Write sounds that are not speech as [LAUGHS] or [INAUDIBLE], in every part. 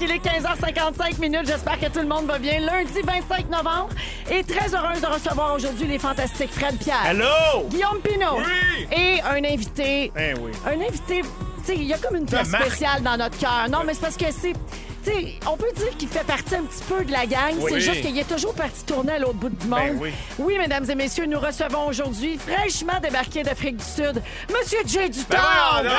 Il est 15h55 minutes. J'espère que tout le monde va bien. Lundi 25 novembre et très heureuse de recevoir aujourd'hui les Fantastiques Fred Pierre, Hello! Guillaume Pinot Oui! et un invité. Eh oui. Un invité, tu sais, il y a comme une place spéciale dans notre cœur. Non, mais c'est parce que c'est. tu sais, on peut dire qu'il fait partie un petit peu de la gang. Oui. C'est juste qu'il est toujours parti tourner à l'autre bout du monde. Ben oui. mesdames et messieurs, nous recevons aujourd'hui, fraîchement débarqué d'Afrique du Sud, Monsieur Jay Duton. Ben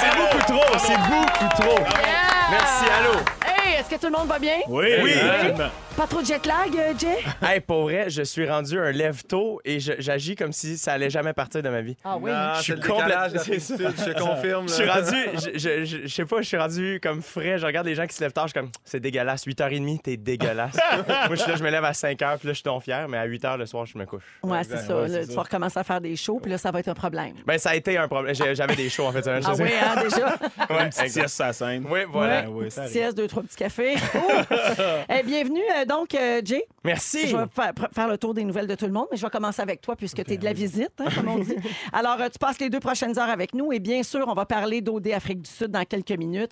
C'est beaucoup trop, c'est beaucoup trop. Yeah! Merci, allô? Hey, est-ce que tout le monde va bien? Oui, Oui. Pas trop de jet lag, euh, Jay? Hey, pour vrai, je suis rendu un lève-tôt et je- j'agis comme si ça allait jamais partir de ma vie. Ah oui. Non, Je suis complètement- je te confirme. Je suis là. rendu, je, je, je- je sais pas, je suis rendu comme frais. Je regarde les gens qui se lèvent tard, je suis comme, c'est dégueulasse. 8h30, t'es dégueulasse. [LAUGHS] Moi, je suis là, je me lève à 5h, puis là, je suis donc fier, mais à 8h le soir, je me couche. Ouais, c'est Exact, ça. ouais, là, tu ça. vas recommencer à faire des shows, puis là, ça va être un problème. Ben, ça a été un problème. J'ai- J'avais des shows, en fait. Ah oui, hein, déjà? Ouais, Une petite sieste la scène. Oui, voilà. Ouais. oui, ça arrive. deux, trois petits cafés. [LAUGHS] [LAUGHS] Eh, bienvenue, euh, donc, euh, Jay. Merci. Je vais fa- pr- faire le tour des nouvelles de tout le monde, mais je vais commencer avec toi puisque tu es de la visite, hein, comme on dit. [LAUGHS] Alors, euh, tu passes les deux prochaines heures avec nous et bien sûr, on va parler d'OD Afrique du Sud dans quelques minutes.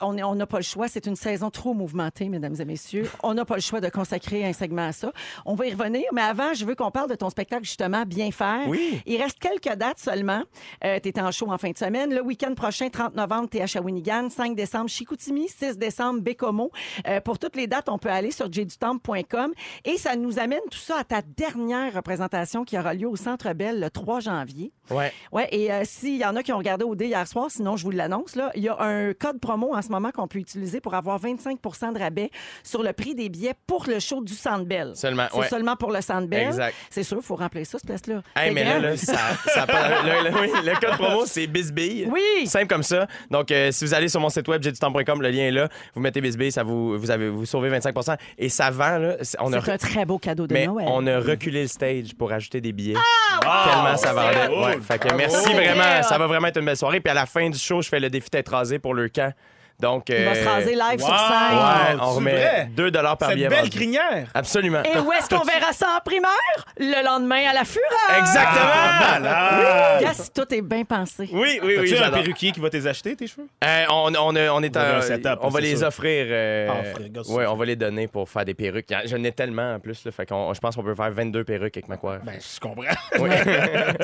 On est- on n'a pas le choix. C'est une saison trop mouvementée, mesdames et messieurs. On n'a pas le choix de consacrer un segment à ça. On va y revenir, mais avant, je veux qu'on parle de ton spectacle, justement, Bien faire. Oui. Il reste quelques dates seulement. tu es en show en fin de semaine. Le week-end prochain, 30 novembre, tu es à Shawinigan. 5 décembre, Chicoutimi. 6 décembre, Bécomo. Euh, pour toutes les dates, on peut aller sur jdutemps.com. Et ça nous amène tout ça à ta dernière représentation qui aura lieu au Centre Bell le 3 janvier. Ouais. Ouais, et euh, s'il y en a qui ont regardé au dé hier soir, sinon je vous l'annonce, là, il y a un code promo en ce moment qu'on peut utiliser pour avoir 25 de rabais sur le prix des billets pour le show du Centre Bell. Seulement, C'est ouais. seulement pour le Centre Bell. Exact. C'est sûr, il faut remplir ça, cette place-là. Hey, mais là, ça, le, le- oui, le code promo, c'est Bisbille. Oui. Simple comme ça. Donc, euh, si vous allez sur mon site web, jdutemps.com, le lien est là. Vous mettez Bisbille, ça vous, vous, avez, vous sauvez 25% Et ça vend, là. c'est- On a, un très beau cadeau de mais Noël. on a reculé le stage pour ajouter des billets. Ah, Tellement ça vendait. Ouais, fait que Bravo. merci vraiment. Ça va vraiment être une belle soirée. Puis à la fin du show, je fais le défi d'être rasé pour le camp. Donc, Il va se euh, raser live sur scène. Ouais, on remet vrai? 2 par Cette billet. belle crinière. Absolument. Et où est-ce qu'on verra ça en primeur? Le lendemain à la fureur. Exactement. Malade. Yes, tout est bien pensé. Oui, oui, oui. As-tu un perruquier qui va te acheter, tes cheveux? Euh, on, on, on est un setup, on va les sûr. offrir. euh, Ah, frère, ouais, on va les donner pour faire des perruques. J'en ai tellement en plus. Là, fait qu'on- je pense qu'on peut faire 22 perruques avec ma coiffe. Ben, je comprends.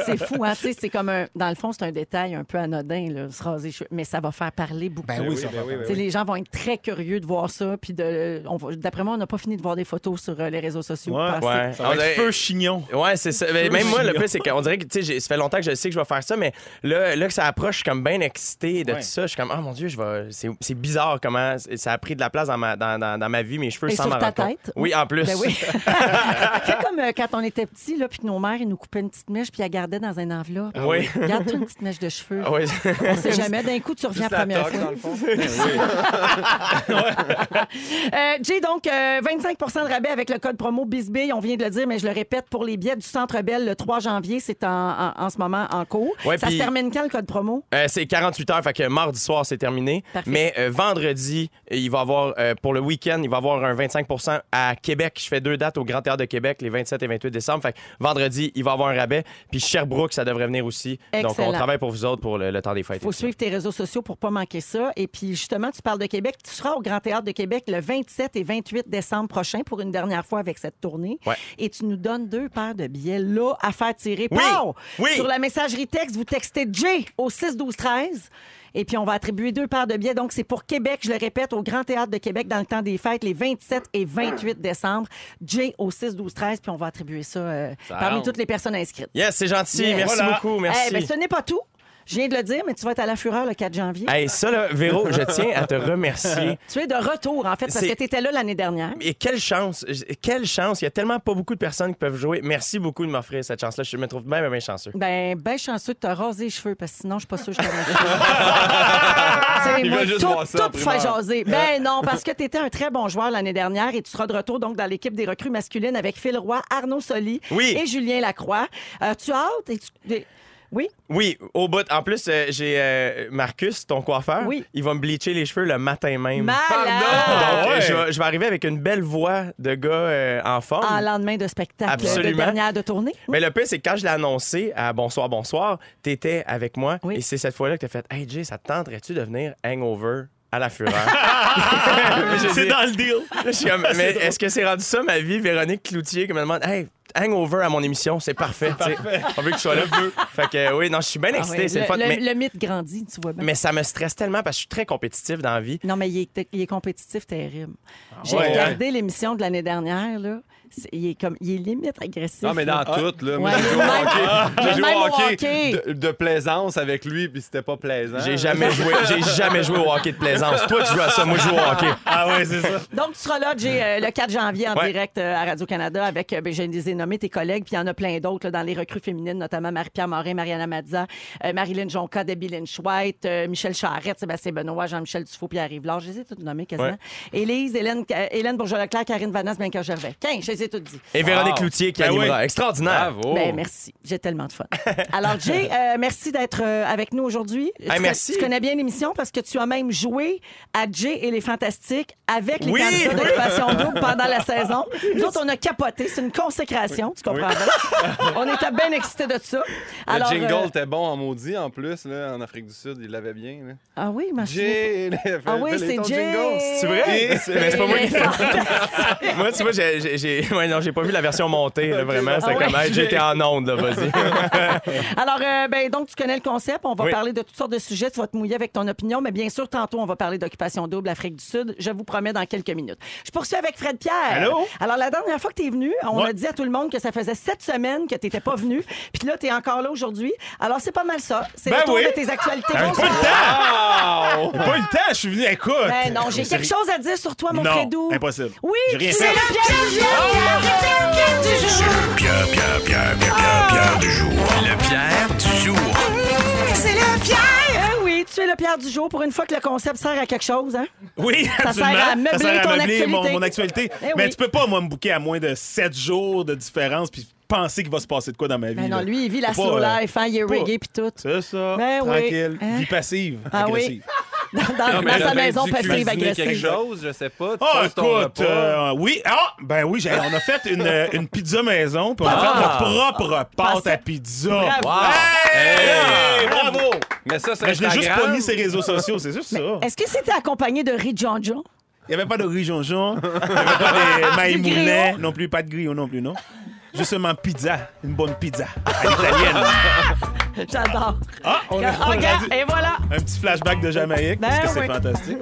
C'est fou, hein? Tu c'est comme un. Dans le fond, c'est un détail un peu anodin, là, se raser les cheveux, mais ça va faire parler beaucoup. Ben oui, ça va Les gens vont être très curieux de voir ça. Puis d'après moi, on n'a pas fini de voir des photos sur euh, les réseaux sociaux. Ouais. Ouais. Ça va être feu chignon. Ouais, c'est ça. Mais même moi, le plus, c'est qu'on dirait que, tu sais, j'ai- ça fait longtemps que je sais que je vais faire ça, mais là, là que ça approche, je suis comme bien excité de Ouais. tout ça. Je suis comme, oh mon Dieu, je vais. C'est bizarre comment ça a pris de la place dans ma, dans, dans, dans ma vie, mes cheveux Et sans sur ta tête. Oui, en plus. Ben oui. [LAUGHS] c'est comme euh, quand on était petit, là, puis que nos mères, ils nous coupaient une petite mèche, puis ils la gardaient dans une enveloppe. Oui. Garde-toi une petite mèche de cheveux. Ah oui. On sait jamais. D'un coup, tu reviens Juste la première fois. dans le fond. Euh, Jay, donc, euh, 25% de rabais avec le code promo BISBIL. On vient de le dire, mais je le répète, pour les billets du Centre Bell le 3 janvier, c'est en, en- en ce moment en cours. Ouais, ça se termine quand, le code promo? Euh, c'est 48 heures, fait que mardi soir, c'est terminé. Parfait. Mais euh, vendredi, il va avoir, euh, pour le week-end, il va avoir un 25% à Québec. Je fais deux dates au Grand Théâtre de Québec, les 27 et 28 décembre. Fait que vendredi, il va avoir un rabais. Puis Sherbrooke, ça devrait venir aussi. Donc, on travaille pour vous autres pour le, le temps des fêtes. Il faut suivre tes réseaux sociaux pour pas manquer ça. Et puis, justement, tu parles de Québec. Tu seras au Grand Théâtre de Québec le 27 et 28 décembre prochain pour une dernière fois avec cette tournée. Ouais. Et tu nous donnes deux paires de billets là à faire tirer. Oui. Pow! Oui. Sur la messagerie texte, vous textez J au 6 12 13. Et puis, on va attribuer deux paires de billets. Donc, c'est pour Québec, je le répète, au Grand Théâtre de Québec dans le temps des fêtes, les 27 et 28 décembre. J au 6 12 13. Puis, on va attribuer ça, euh, parmi toutes les personnes inscrites. Yes, c'est gentil. Yes. Merci Voilà. beaucoup. Merci. Eh ben, ce n'est pas tout. Je viens de le dire, mais tu vas être à la Fureur le 4 janvier. Hey, ça, là, Véro, je tiens à te [LAUGHS] remercier. Tu es de retour, en fait, parce que tu étais là l'année dernière. Et quelle chance, quelle chance. Il y a tellement pas beaucoup de personnes qui peuvent jouer. Merci beaucoup de m'offrir cette chance-là. Je me trouve bien, bien chanceux. Ben, ben chanceux de te raser les cheveux, parce que sinon, je suis pas sûre que je t'aurais [LAUGHS] [LAUGHS] juste tout, ça tout pour faire primeur. jaser. Ben non, parce que tu étais un très bon joueur l'année dernière et tu seras de retour donc dans l'équipe des recrues masculines avec Phil Roy, Arnaud Soli Oui. et Julien Lacroix. Euh, tu as hâte? Et tu... Oui? Oui, au bout. En plus, euh, j'ai euh, Marcus, ton coiffeur. Oui. Il va me bleacher les cheveux le matin même. Malade! Donc, ouais. je, vais, je vais arriver avec une belle voix de gars euh, en forme. En lendemain de spectacle Absolument. de dernière de tournée. Mais le pire, c'est que quand je l'ai annoncé à Bonsoir, Bonsoir, t'étais avec moi. Oui. Et c'est cette fois-là que t'as fait Hey Jay, ça te tenterait-tu de venir hangover à la fureur? [LAUGHS] [LAUGHS] C'est dans le deal. Je suis comme, [LAUGHS] mais est-ce que c'est rendu ça ma vie, Véronique Cloutier, qui me demande Hey, hangover à mon émission, c'est parfait. On veut que tu sois là. fait que euh, oui, non, je suis bien Ah excité, ouais, c'est le, le fun. le- mais, le mythe grandit, tu vois bien. mais ça me stresse tellement parce que je suis très compétitif dans la vie. Non, mais il est, il est compétitif terrible. J'ai ouais, regardé l'émission de l'année dernière, là. C'est- il, est comme, il est limite agressif. Non, mais dans là. tout, là. Moi, Ouais, j'ai joué au même- hockey. J'ai joué même au au hockey hockey. de, de plaisance avec lui, puis c'était pas plaisant. J'ai jamais joué, j'ai jamais joué au hockey de plaisance. Toi, tu joues à ça, moi, je joue au hockey. Ah ouais, c'est ça. Donc, tu seras là, Jay, euh, le 4 janvier en Ouais. direct euh, à Radio-Canada avec, euh, ben, je les ai nommés, tes collègues, puis il y en a plein d'autres là, dans les recrues féminines, notamment Marie-Pierre Morin, Mariana Mazza, euh, Marilyn Jonca, Debbie Lynch-White, euh, Michel Charrette, Sébastien Benoît, Jean-Michel Dufault, Pierre Rivard. Je les ai toutes nommées quasiment. Ouais. Élise, Hélène, euh, Hélène Bourgeois-Leclerc, Karine Vanasse, Bianca Gervais. 15, je les ai toutes dit. Et Véronique Wow. Cloutier qui Ben animera. oui. Extraordinaire. Bravo. Ben, merci. J'ai tellement de fun. [LAUGHS] Alors, Jay, euh, merci d'être euh, avec nous aujourd'hui. Tu con- merci. Tu connais bien l'émission parce que tu as même joué à Jay et les Fantastiques avec les Oui, candidats d'occupation double pendant la [LAUGHS] saison. Nous autres, on a capoté. C'est une consécration, tu comprends bien? On était bien excités de ça. Le Alors, jingle euh, était bon en maudit, en plus, là, en Afrique du Sud. Il l'avait bien. Là. Ah oui, ma chérie. Jay, Ah oui, c'est Jay. jingle. C'est vrai? C'est- mais c'est pas moi qui Les. Moi, tu vois, j'ai, j'ai- j'ai- [LAUGHS] ouais, non, j'ai pas vu la version montée, là, vraiment. C'était Ah ouais. comme, hey, j'étais [LAUGHS] en onde, là, vas-y. [LAUGHS] Alors, euh, ben, donc, tu connais le concept. On va Oui. parler de toutes sortes de sujets. Tu vas te mouiller avec ton opinion. Mais bien sûr, tantôt, on va parler d'occupation double Afrique du Sud. Je vous promets dans quelques minutes. Je poursuis avec Fred Pierre. Allô? Alors, la dernière fois que tu es venu, on Ouais. a dit à tout le monde que ça faisait sept semaines que tu n'étais pas venu. Puis là, tu es encore là aujourd'hui. Alors, c'est pas mal ça. C'est Ben le tour oui. de tes actualités. J'ai pas Bonsoir. le temps! J'ai pas eu le temps, je suis venu, écoute. Ben non, j'ai quelque chose à dire sur toi, mon Non, Fredou. impossible. Oui, J'ai rien c'est fait. le Pierre, Pierre, Pierre du jour. Pierre, Pierre, Pierre, Pierre, Pierre, Pierre du jour. Le Pierre du jour. C'est le Pierre. Eh oui, tu es le Pierre du jour pour une fois que le concept sert à quelque chose, hein? Oui, Ça absolument. sert à meubler sert à ton meubler mon, actualité. mon actualité. Eh Mais oui. tu peux pas, moi, me bouquer à moins de 7 jours de différence puis penser qu'il va se passer de quoi dans ma vie. Ben non, là. lui, il vit la Faut slow euh, life, hein, il est pas. reggae puis tout. C'est ça. Ben oui. tranquille. Hein? Vie passive, Ah oui. agressive. Dans, dans- dans sa maison passive agressive. quelque chose, je sais pas. Ah, écoute, euh, oui. Ah, ben oui, j'ai- on a fait une, euh, une pizza maison, puis on a Ah. fait notre propre pâte Pensais- à pizza. Bravo. Hey, bravo! Mais ça, c'est Mais je l'ai juste Instagram. pas mis sur les réseaux sociaux, c'est juste ça. Est-ce que c'était accompagné de riz John John? Il n'y avait pas de riz jonjon, il n'y avait pas de [LAUGHS] griot? non plus, pas de griot non plus, non. Justement, pizza, une bonne pizza à [LAUGHS] l'italienne. J'adore. Ah, on a, Ah, on a regarde, dit- et voilà. un petit flashback de Jamaïque, Ben parce que c'est fantastique.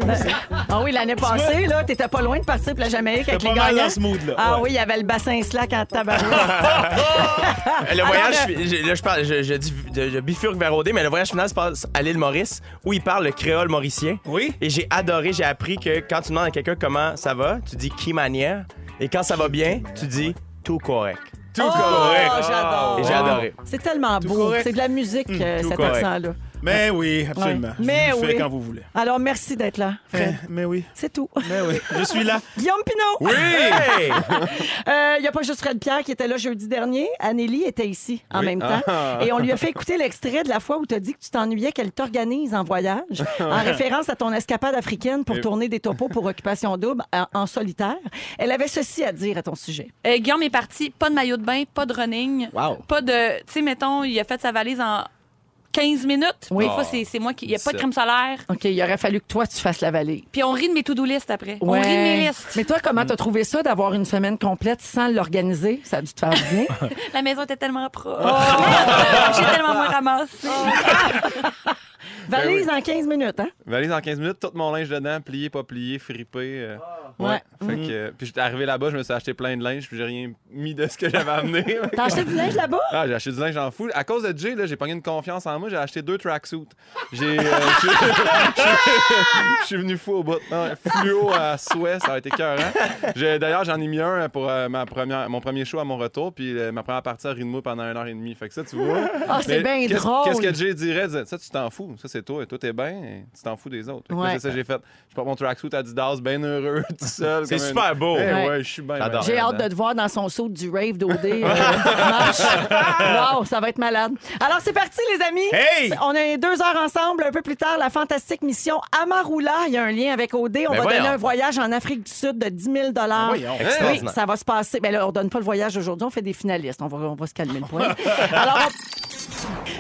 Ah oui, l'année passée, là, t'étais pas loin de partir pour la Jamaïque avec les gagnants. dans ce mood-là, Ah ouais. oui, il y avait le bassin slack en tabarouette. [LAUGHS] Le voyage, euh, je- là, je, parle, je, je, dis- je- je bifurque vers OD, mais le voyage final se passe à l'île Maurice, où il parle le créole mauricien. Oui. Et j'ai adoré, j'ai appris que quand tu demandes à quelqu'un comment ça va, tu dis qui manière. Et quand ça va bien, tu dis tout correct. Tout Oh, correct. j'adore. J'ai adoré. C'est tellement beau. correct. C'est de la musique, euh, tout cet correct. accent-là. Mais oui, absolument. Ouais. Je Mais vous le fais oui. quand vous voulez. Alors, merci d'être là, Mais, Fred. mais oui, C'est tout. mais oui, je suis là. [LAUGHS] Guillaume Pinot. Oui! Il n'y [LAUGHS] a pas juste Fred Pierre qui était là jeudi dernier. Anneli était ici en même temps. Ah. Et on lui a fait écouter l'extrait de la fois où tu as dit que tu t'ennuyais qu'elle t'organise en voyage, [LAUGHS] en référence à ton escapade africaine pour tourner des topos pour Occupation Double en, en solitaire. Elle avait ceci à dire à ton sujet. Euh, Guillaume est parti, pas de maillot de bain, pas de running, Wow. pas de. Tu sais, mettons, il a fait sa valise en 15 minutes. Oui. Des fois, c'est c'est moi qui. Il n'y a pas de crème solaire. OK, il aurait fallu que toi, tu fasses la vallée. Puis on rit de mes to-do list après. On rit de mes listes. Mais toi, comment t'as trouvé ça d'avoir une semaine complète sans l'organiser? Ça a dû te faire du bien. [LAUGHS] [LAUGHS] La maison était tellement propre. Oh! [LAUGHS] J'ai tellement moins ramassé. Valise en 15 minutes, hein? Valise en 15 minutes, tout mon linge dedans, plié, pas plié, fripé. euh, Ouais. Fait que, euh, puis j'étais arrivé là-bas, je me suis acheté plein de linge, puis j'ai rien mis de ce que j'avais amené. [LAUGHS] T'as acheté du linge là-bas? Ah, j'ai acheté du linge en fou. À cause de Jay, là, j'ai pogné une confiance en moi, j'ai acheté deux tracksuits. J'ai. euh, [LAUGHS] [LAUGHS] je suis venu fou au bout. Non, fluo à souhait, ça a été cœur. D'ailleurs, j'en ai mis un pour euh, ma première, mon premier show à mon retour, puis euh, ma première partie à Rinmo pendant une heure et demie. Fait que ça, tu vois. Ah, c'est Mais bien qu'est-ce- drôle. Qu'est-ce que Jay dirait? Ça, tu t'en fous. Ça, c'est toi. Toi, t'es bien. et Tu t'en fous des autres. Ouais. C'est ça que j'ai fait. Je porte mon tracksuit à Adidas, bien heureux, [LAUGHS] tout seul. C'est super beau. Eh Ouais. ouais, je suis bien. Bien J'ai hâte de te voir dans son saut du rave d'OD [LAUGHS] euh. Wow, ça va être malade. Alors, c'est parti, les amis. Hey! On a deux heures ensemble. Un peu plus tard, la fantastique mission Amarula. Il y a un lien avec OD. On Ben va voyons. donner un voyage en Afrique du Sud de 10 000 voyons. Oui, ça va se passer. Mais là, on donne pas le voyage aujourd'hui. On fait des finalistes. On va, on va se calmer le point. [LAUGHS] Alors, on-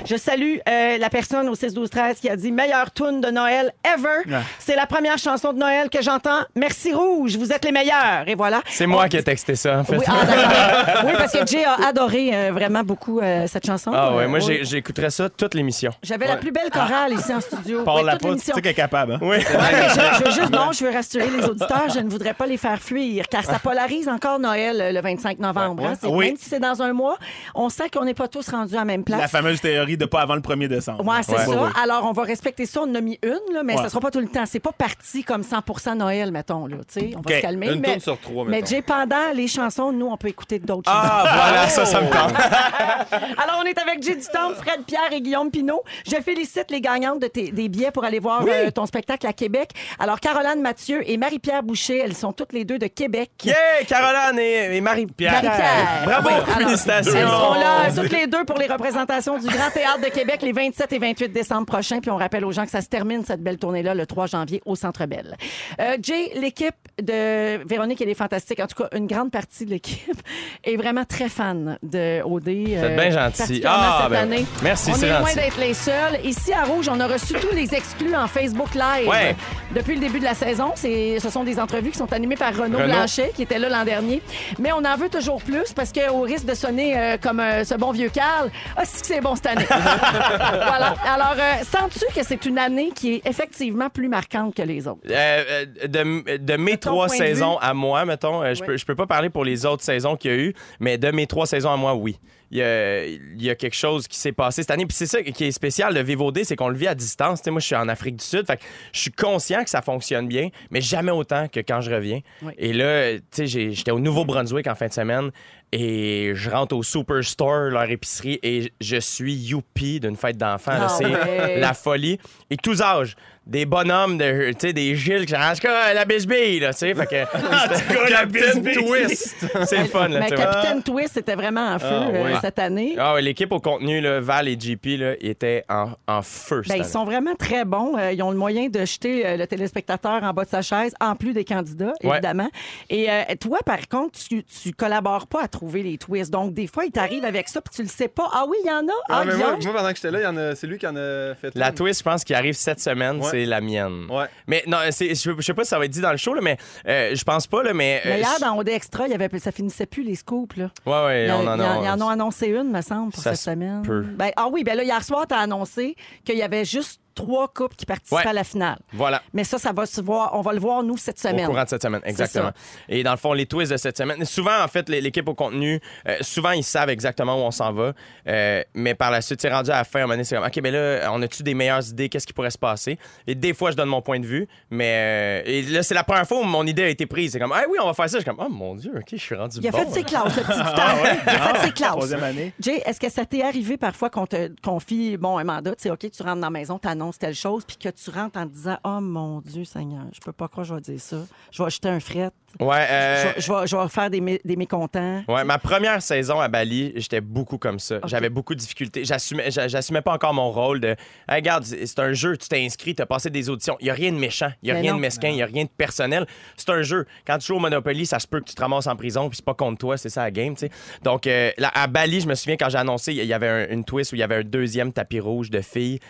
je salue euh, la personne au 6 12 13 qui a dit meilleure tune de Noël ever. Ah. C'est la première chanson de Noël que j'entends. Merci Rouge, vous êtes les meilleurs. Et voilà. C'est moi On- qui ai texté ça, en fait. oui, ah. [LAUGHS] Oui, parce que Jay a adoré euh, vraiment beaucoup euh, cette chanson. Ah ouais, moi, oui. j'écouterais ça toute l'émission. J'avais la plus belle chorale ici en studio. Parle Oui, la pas, tu sais qu'elle est capable. hein? Oui. Je, je veux juste, [LAUGHS] non, je veux rassurer les auditeurs, je ne voudrais pas les faire fuir, car ça polarise encore Noël le 25 novembre. hein. Oui. Même si c'est dans un mois, on sent qu'on n'est pas tous rendus à la même place. La fameuse théorie de pas avant le 1er décembre. Ouais, c'est Ouais. ça. Ouais, ouais. Alors, on va respecter ça. On en a mis une, là, mais Ouais. ça sera pas tout le temps. C'est pas parti comme 100 Noël, mettons. Là, tu sais. on va se calmer. Une mais, sur trois, mais. Jay, pendant les chansons, nous, on peut écouter d'autres Ah, voilà, ça, ça me tente. [LAUGHS] Alors, on est avec Jay Dutombe, Fred Pierre et Guillaume Pinot. Je félicite les gagnantes de tes- des billets pour aller voir euh, ton spectacle à Québec. Alors, Caroline Mathieu et Marie-Pierre Boucher, elles sont toutes les deux de Québec. Yeah, Caroline et, et Marie-Pierre. Marie-Pierre. Bravo, alors, félicitations. Elles seront là toutes les deux pour les représentations du Grand Théâtre de Québec les 27 et 28 décembre prochains. Puis on rappelle aux gens que ça se termine, cette belle tournée-là, le 3 janvier au Centre Bell. Euh, Jay, l'équipe de Véronique et les Fantastiques, en tout cas, une grande partie de l'équipe, [LAUGHS] est vraiment très fan de OD. euh, êtes bien gentil. Ah, cette ben, année. merci, On c'est est loin d'être les seuls. Ici, à Rouge, on a reçu tous les exclus en Facebook Live. Ouais. Depuis le début de la saison, c'est- ce sont des entrevues qui sont animées par Renaud, Renaud. Blanchet, qui était là l'an dernier. Mais on en veut toujours plus parce qu'au risque de sonner euh, comme euh, ce bon vieux Carl, ah, c'est que c'est bon cette année. [LAUGHS] voilà. Alors, euh, sens-tu que c'est une année qui est effectivement plus marquante que les autres? Euh, euh, de, de mes trois saisons à moi, mettons, je, Oui. peux, je peux pas parler pour les autres saisons qu'il y a eu, mais de mes trois saisons à moi, oui. Il y a, il y a quelque chose qui s'est passé cette année. Puis c'est ça qui est spécial de Vivre OD, c'est qu'on le vit à distance. Moi, je suis en Afrique du Sud. Fait que je suis conscient que ça fonctionne bien, mais jamais autant que quand je reviens. Oui. Et là, tu sais, j'ai- j'étais au Nouveau-Brunswick en fin de semaine et je rentre au Superstore, leur épicerie, et je suis youpi d'une fête d'enfants. Ah c'est ouais. la folie. Et tous âges. Des bonhommes, de, tu sais, des Gilles, qui en tout cas, la bisbille, là, tu sais. Fait que. [LAUGHS] Captain bisbille. Twist. C'est le fun, là, Mais tu vois. Capitaine Twist était vraiment en feu Ah, euh, cette année. Ah ouais, l'équipe au contenu, là, Val et JP, là, étaient en, en feu. cette Ben, ils année. sont vraiment très bons. Euh, ils ont le moyen de jeter euh, le téléspectateur en bas de sa chaise, en plus des candidats, Ouais. évidemment. Et euh, toi, par contre, tu, tu collabores pas à trouver les twists. Donc, des fois, il t'arrive avec ça, puis tu le sais pas. Ah oui, il y en a? Ah, Ah, mais moi, Guillaume? moi, pendant que j'étais là, il y en a- c'est lui qui en a fait La une. twist, je pense, qui arrive cette semaine, Ouais. C'est la mienne. Ouais. Mais non, c'est- je je sais pas si ça va être dit dans le show, là, mais euh, je pense pas, là, mais. euh, Mais hier, dans OD Extra, il y avait, ça finissait plus les scoops. Là. Ouais, ouais, Il y, a- on en a. ils en ont annoncé une, me semble, pour Ça cette se semaine. peut. Ben, ah oui, ben là, hier soir, tu as annoncé qu'il y avait juste trois couples qui participaient Ouais. à la finale. Voilà. Mais ça, ça va se voir. On va le voir, nous, cette semaine. Au courant de cette semaine, exactement. Et dans le fond, les twists de cette semaine. Souvent, en fait, les- l'équipe au contenu, euh, souvent, ils savent exactement où on s'en va. Euh, mais par la suite, c'est rendu à la fin. À un moment donné, c'est comme, OK, mais là, on a-tu des meilleures idées? Qu'est-ce qui pourrait se passer? Et des fois, je donne mon point de vue. Mais euh, et là, c'est la première fois où mon idée a été prise. C'est comme, ah oui, on va faire ça. Je suis comme, oh mon Dieu, OK, je suis rendu Il a bon. fait ses classes, le petit [LAUGHS] Dutombe. Il a fait ses classes. Troisième année. Jay, est-ce que ça t'est arrivé parfois qu'on te confie bon, un mandat, tu sais, OK, tu rentres dans la maison, tu telle chose, puis que tu rentres en te disant Oh mon Dieu, Seigneur, je peux pas croire que je vais dire ça. Je vais acheter un fret. Ouais, euh, Je, vais, je vais- je vais faire des, mé- des mécontents. Ouais, ma première saison à Bali, j'étais beaucoup comme ça. J'avais beaucoup de difficultés. J'assumais, j'a- j'assumais pas encore mon rôle de Hey, regarde, c'est un jeu, tu t'es inscrit, tu as passé des auditions. Il y a rien de méchant, il y a Mais rien non. de mesquin, il y a rien de personnel. C'est un jeu. Quand tu joues au Monopoly, ça se peut que tu te ramasses en prison, puis c'est pas contre toi, c'est ça la game, tu sais. Donc euh, là, à Bali, je me souviens quand j'ai annoncé, il y avait un- une twist où il y avait un deuxième tapis rouge de filles.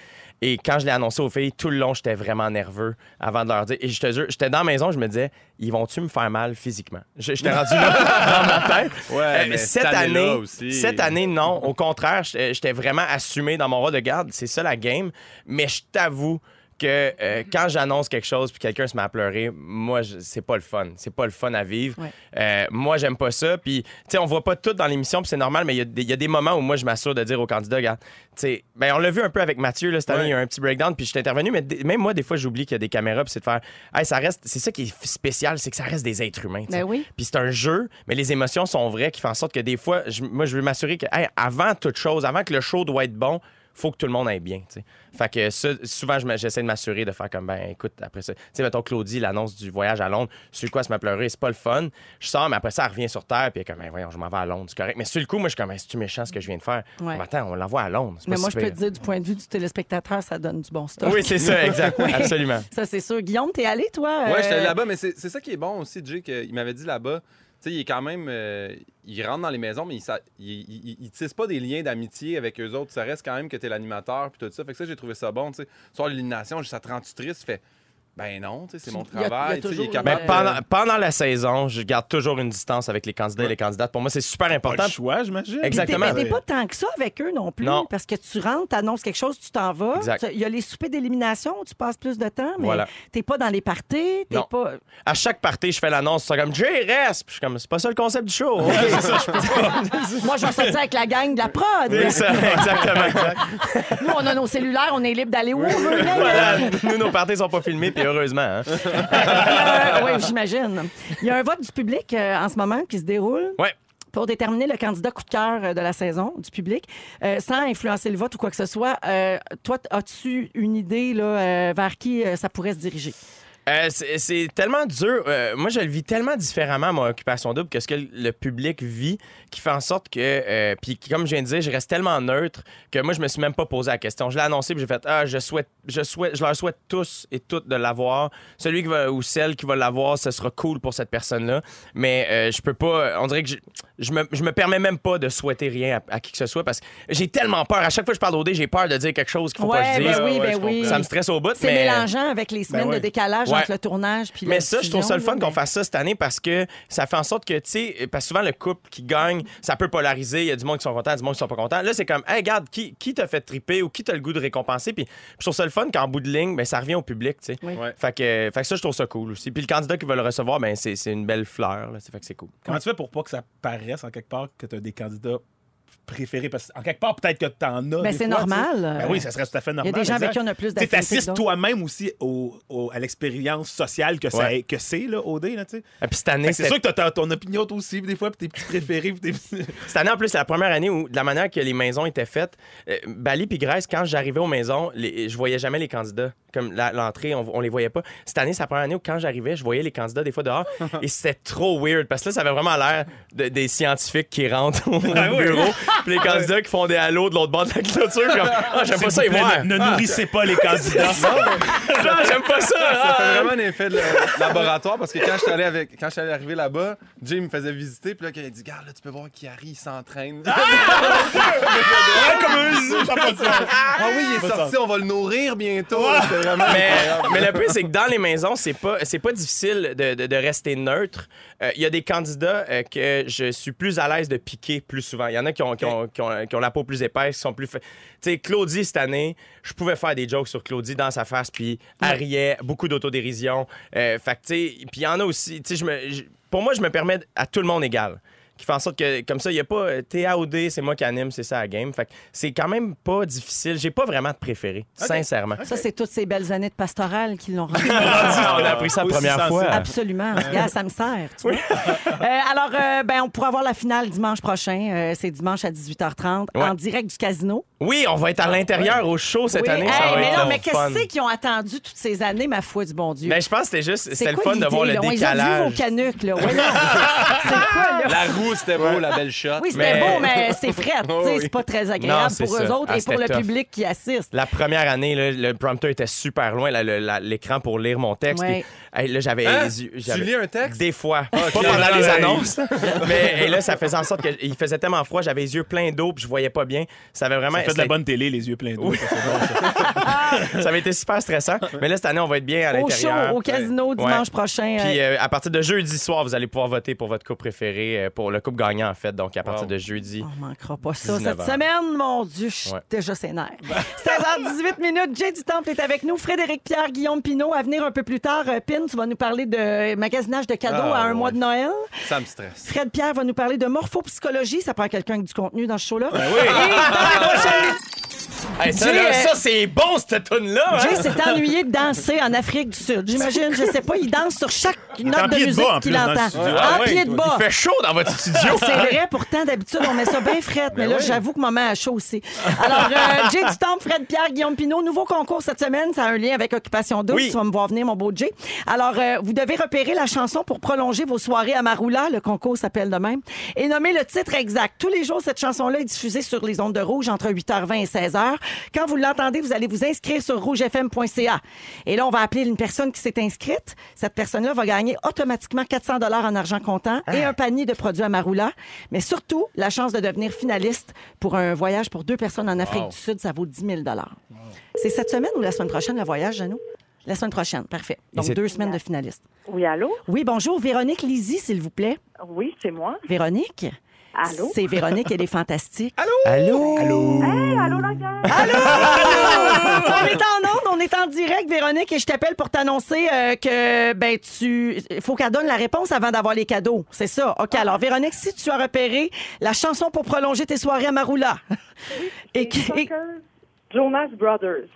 Et quand je l'ai annoncé aux filles, tout le long, j'étais vraiment nerveux avant de leur dire. Et je te jure, j'étais dans la maison, je me disais, ils vont-tu me faire mal physiquement? Je- J'étais rendu là [LAUGHS] dans ma tête. Ouais, Euh, mais cette année, aussi. cette année, non. Au contraire, j'étais j'étais vraiment assumé dans mon rôle de garde. C'est ça la game. Mais je t'avoue que euh, quand j'annonce quelque chose puis quelqu'un se met à pleurer, moi, c'est pas le fun. C'est pas le fun à vivre. Ouais. Euh, moi, j'aime pas ça. Puis, tu sais, on voit pas tout dans l'émission, puis c'est normal, mais il y a des- il y, a des moments où moi, je m'assure de dire aux candidats, regarde, tu sais, ben, on l'a vu un peu avec Mathieu, là, cette année, il y a eu un petit breakdown, puis je suis intervenu, mais même moi, des fois, j'oublie qu'il y a des caméras, puis c'est de faire, hey, ça reste, c'est ça qui est spécial, c'est que ça reste des êtres humains. tu sais. Ben oui. Puis c'est un jeu, mais les émotions sont vraies qui font en sorte que des fois, moi, je veux m'assurer que, hey, avant toute chose, avant que le show doit être bon, faut que tout le monde aille bien. tu sais. Fait que ça, souvent, j'essaie de m'assurer de faire comme, ben écoute, après ça, tu sais, mettons Claudie, l'annonce du voyage à Londres, sur quoi se m'a pleuré, c'est pas le fun. Je sors, mais après ça, elle revient sur Terre, puis elle est comme, ben voyons, je m'en vais à Londres, c'est correct. Mais sur le coup, moi, je suis comme, Ben, c'est-tu méchant ce que je viens de faire? Ouais. Mais attends, on l'envoie à Londres. Mais moi, si je peux te dire, du point de vue du téléspectateur, ça donne du bon stock. Oui, c'est ça, exact. [LAUGHS] Absolument. Ça, c'est sûr. Guillaume, t'es allé, toi? Ouais, euh, j'étais là-bas, mais c'est c'est ça qui est bon aussi, Jay, qu'il m'avait dit là-bas. Sais, il est quand même. euh, il rentre dans les maisons, mais il, il tisse pas des liens d'amitié avec eux autres. Ça reste quand même que t'es l'animateur, puis tout ça. Fait que ça, j'ai trouvé ça bon, tu sais. L'élimination, ça te rend-tu triste? Fait. Ben non, tu sais, c'est mon Il y a- il y a travail. tu sais, il est toujours capable Mais Euh, pendant, pendant la saison, je garde toujours une distance avec les candidats et les candidates. Pour moi, c'est super Pas important. le choix, j'imagine. Exactement. T'es, mais t'es pas tant que ça avec eux non plus. Non. Parce que tu rentres, t'annonces quelque chose, tu t'en vas. Exact. Il y a les soupers d'élimination où tu passes plus de temps, mais Voilà. t'es pas dans les parties. T'es Non. pas. À chaque partie, je fais l'annonce. C'est comme Jay reste. Puis je suis comme, c'est pas ça le concept du show. c'est ça, je [LAUGHS] peux pas. Moi, je vais sortir avec la gang de la prod. C'est ça, exactement. Nous, on a nos cellulaires, on est libre d'aller où on veut. Voilà. Nous, nos parties sont pas filmées, puis [LAUGHS] heureusement. hein. oui, j'imagine. Il y a un vote du public euh, en ce moment qui se déroule. Ouais. Pour déterminer le candidat coup de cœur euh, de la saison du public, Euh, sans influencer le vote ou quoi que ce soit, euh, toi, as-tu une idée là, euh, vers qui euh, ça pourrait se diriger? Euh, c'est tellement dur. Euh, moi, je le vis tellement différemment, mon occupation double, que ce que le public vit, qui fait en sorte que. euh, puis, comme je viens de dire, je reste tellement neutre que moi, je me suis même pas posé la question. Je l'ai annoncé, puis j'ai fait Ah, je souhaite, je souhaite, je leur souhaite tous et toutes de l'avoir. Celui qui va, ou celle qui va l'avoir, ce sera cool pour cette personne-là. Mais euh, je peux pas. On dirait que je, je, me, je me permets même pas de souhaiter rien à, à qui que ce soit parce que j'ai tellement peur. À chaque fois que je parle d'OD, j'ai peur de dire quelque chose qu'il faut pas que je ben oui, ben oui. Ça me stresse au bout. C'est mais... mélangeant avec les semaines Ben ouais. de décalage Ouais. entre le tournage puis Mais la ça, je trouve ça le fun qu'on fasse ça cette année parce que ça fait en sorte que, tu sais, parce que souvent le couple qui gagne, ça peut polariser. Il y a du monde qui sont contents, du monde qui sont pas contents. Là, c'est comme, hey, regarde, qui, qui t'a fait triper ou qui t'a le goût de récompenser? Puis je trouve ça le fun qu'en bout de ligne, ben, ça revient au public, tu sais. Oui. Ouais. Fait que, fait que ça, je trouve ça cool aussi. Puis le candidat qui va le recevoir, ben, c'est c'est une belle fleur. Là. Fait que c'est cool. Comment tu fais pour pas que ça paraisse en quelque part que tu as des candidats préférés? Parce qu'en quelque part, peut-être que tu en as. Ben, des c'est normal. tu sais. Ben oui, ça serait tout à fait Il y a normal. des gens avec qui on a plus Tu d'affinité. que t'assistes toi-même aussi au, au- à l'expérience sociale que, ça- Ouais. que c'est, là, OD, là, tu sais. Et puis cette année, C'est sûr que t'as ton opinion toi aussi, des fois, puis tes petits préférés, puis tes petits- [LAUGHS] Cette année, en plus, c'est la première année où, de la manière que les maisons étaient faites, euh, Bali puis Grèce, quand j'arrivais aux maisons, les- je voyais jamais les candidats. Comme l'entrée, on, on les voyait pas. Cette année, c'est la première année où, quand j'arrivais, je voyais les candidats des fois dehors. [LAUGHS] et c'était trop weird parce que là, ça avait vraiment l'air de- des scientifiques qui rentrent au Ah bureau. Puis les candidats qui font des halos de l'autre bord de la clôture. Comme, [LAUGHS] ah, j'aime pas ça, y voir. Ne, ne nourrissez pas les candidats. [LAUGHS] Ah, j'aime pas ça. Ça Ah. fait vraiment un effet de la- laboratoire parce que quand je suis allé avec quand je suis allé arriver là-bas, Jay me faisait visiter puis là il a dit "Regarde là, tu peux voir Kiari, il s'entraîne." [LAUGHS] comme un zoo, ça a pas de sens. ah oui, il est sorti, on va le nourrir bientôt. Vraiment Mais, le plus, c'est que dans les maisons, c'est pas, c'est pas difficile de, de- de rester neutre. Euh, Il y a des candidats euh, que je suis plus à l'aise de piquer plus souvent. Il y en a qui ont, qui ont, qui ont- qui ont la peau plus épaisse, qui sont plus. fa- Tu sais, Claudie, cette année, je pouvais faire des jokes sur Claudie dans sa face, puis elle riait, beaucoup d'autodérision. Euh, fait que, tu sais, puis il y en a aussi. Tu sais, pour moi, je me permets à tout le monde égal qui fait en sorte que, comme ça, il n'y a pas euh, TAOD, c'est moi qui anime, c'est ça la game. Fait que c'est quand même pas difficile. J'ai pas vraiment de préféré, sincèrement. Ça, c'est toutes ces belles années de pastorale qui l'ont [LAUGHS] rendu. on a appris ça la première sensible. fois. Absolument. Regarde, ça me sert. tu vois. Euh, alors, euh, ben, on pourra voir la finale dimanche prochain. Euh, c'est dimanche à 18h30 Ouais. en direct du casino. Oui, on va être à l'intérieur au show cette Oui. année. Hey, ça va mais être non, mais qu'est-ce qu'ils ont attendu toutes ces années, ma foi du bon Dieu? Ben, je pense que c'était juste, C'est c'était le fun de voir le là? Décalage. vos canucks, là. Voyons. [LAUGHS] c'est quoi, là? La roue, c'était beau, la belle shot. Oui, c'était Mais- beau, mais c'est frais. Tu sais, oui. C'est pas [LAUGHS] très agréable Non, pour ça. eux autres Ah, et pour le tough. public qui assiste. La première année, là, le prompteur était super loin, l'écran pour lire mon texte. Ouais. Puis, hey, là, j'avais Hein? les yeux. Tu lis un texte? Des fois. ok. Pas pendant les annonces. [LAUGHS] mais et là, ça faisait en sorte qu'il faisait tellement froid, j'avais les yeux pleins d'eau, puis je voyais pas bien. Ça avait vraiment. Ça fait de la bonne télé, les yeux pleins d'eau. [LAUGHS] ça, avait été super stressant. Mais là, cette année, on va être bien à Au show, l'intérieur. au casino, Ouais. dimanche prochain. Puis euh, euh, à partir de jeudi soir, vous allez pouvoir voter pour votre couple préféré, euh, pour le couple gagnant, en fait. Donc, à partir Wow. de jeudi. On manquera pas ça 19 cette semaine, mon Dieu, je suis Ouais. déjà sénère. 16h18 minutes, Jay du Temple est avec nous, Frédéric Pierre, Guillaume Pinot. À venir un peu plus tard, euh, Tu vas nous parler de magasinage de cadeaux Ah, à un ouais. mois de Noël. Ça me stresse. Fred Pierre va nous parler de morphopsychologie. Ça prend quelqu'un avec du contenu dans ce show-là. oui. Et dans les prochaines Hey, ça, Jay, là, ça, c'est bon, cette tune-là. hein? Jay s'est ennuyé de danser en Afrique du Sud. J'imagine, je sais pas, il danse sur chaque note de musique qu'il entend. en Ah pied de bas. Il fait chaud dans votre studio. [LAUGHS] C'est vrai, pourtant, d'habitude, on met ça bien frette, mais là, j'avoue que maman a chaud aussi. Alors, euh, [LAUGHS] Jay Dutombe, Fred Pierre, Guillaume Pinot, nouveau concours cette semaine. Ça a un lien avec Occupation Double. Oui. Tu vas me voir venir, mon beau Jay. Alors, euh, vous devez repérer la chanson pour prolonger vos soirées à Maroula. Le concours s'appelle de même. Et nommer le titre exact. Tous les jours, cette chanson-là est diffusée sur les ondes de rouge entre 8h20 et 16h. Quand vous l'entendez, vous allez vous inscrire sur rougefm.ca. Et là, on va appeler une personne qui s'est inscrite. Cette personne-là va gagner automatiquement 400 dollars en argent comptant et un panier de produits à Maroula. Mais surtout, la chance de devenir finaliste pour un voyage pour deux personnes en Afrique Wow. du Sud, ça vaut 10 000 C'est cette semaine ou la semaine prochaine, le voyage, Janou? La semaine prochaine, parfait. Donc, deux semaines de finalistes. Oui, allô? Oui, bonjour. Véronique Lizy, s'il vous plaît. Oui, c'est moi. Véronique? Allô? C'est Véronique, elle est fantastique. Allô? Allô? Hey, allô, la gang? on est en onde, on est en direct, Véronique, et je t'appelle pour t'annoncer euh, que ben tu faut qu'elle donne la réponse avant d'avoir les cadeaux. C'est ça. OK, alors Véronique, si tu as repéré la chanson pour prolonger tes soirées à Maroula. et, qui- et- Soccer, Jonas Brothers.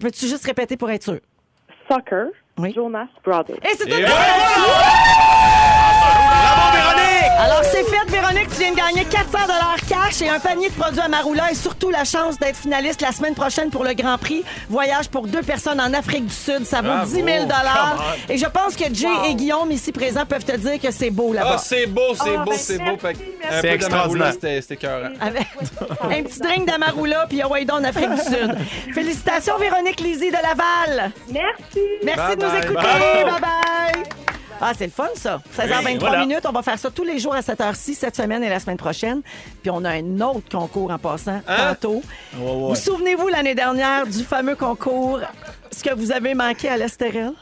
peux-tu juste répéter pour être sûr? Soccer, Oui. Jonas Brothers. Et c'est une Tu viens de gagner 400 cash et un panier de produits à Maroula et surtout la chance d'être finaliste la semaine prochaine pour le Grand Prix. Voyage pour deux personnes en Afrique du Sud. Ça vaut Bravo. 10 000 Et je pense que Jay et Guillaume, ici présents, peuvent te dire que c'est beau là-bas. Ah, c'est beau, c'est Ah, beau, ben, c'est beau. Fait. Un C'est extraordinaire. Maroula, c'était. Avec un petit drink d'Amaroula puis Hawaii en Afrique du Sud. Félicitations, Véronique Lizy de Laval. Merci. Merci de nous Bye écouter. Bye bye. Ah, c'est le fun, ça. 16h23 Oui, voilà. minutes. On va faire ça tous les jours à cette heure-ci, cette semaine et la semaine prochaine. Puis on a un autre concours en passant Hein? tantôt. Ouais, ouais. Vous souvenez-vous l'année dernière du fameux concours Ce que vous avez manqué à l'Estérel?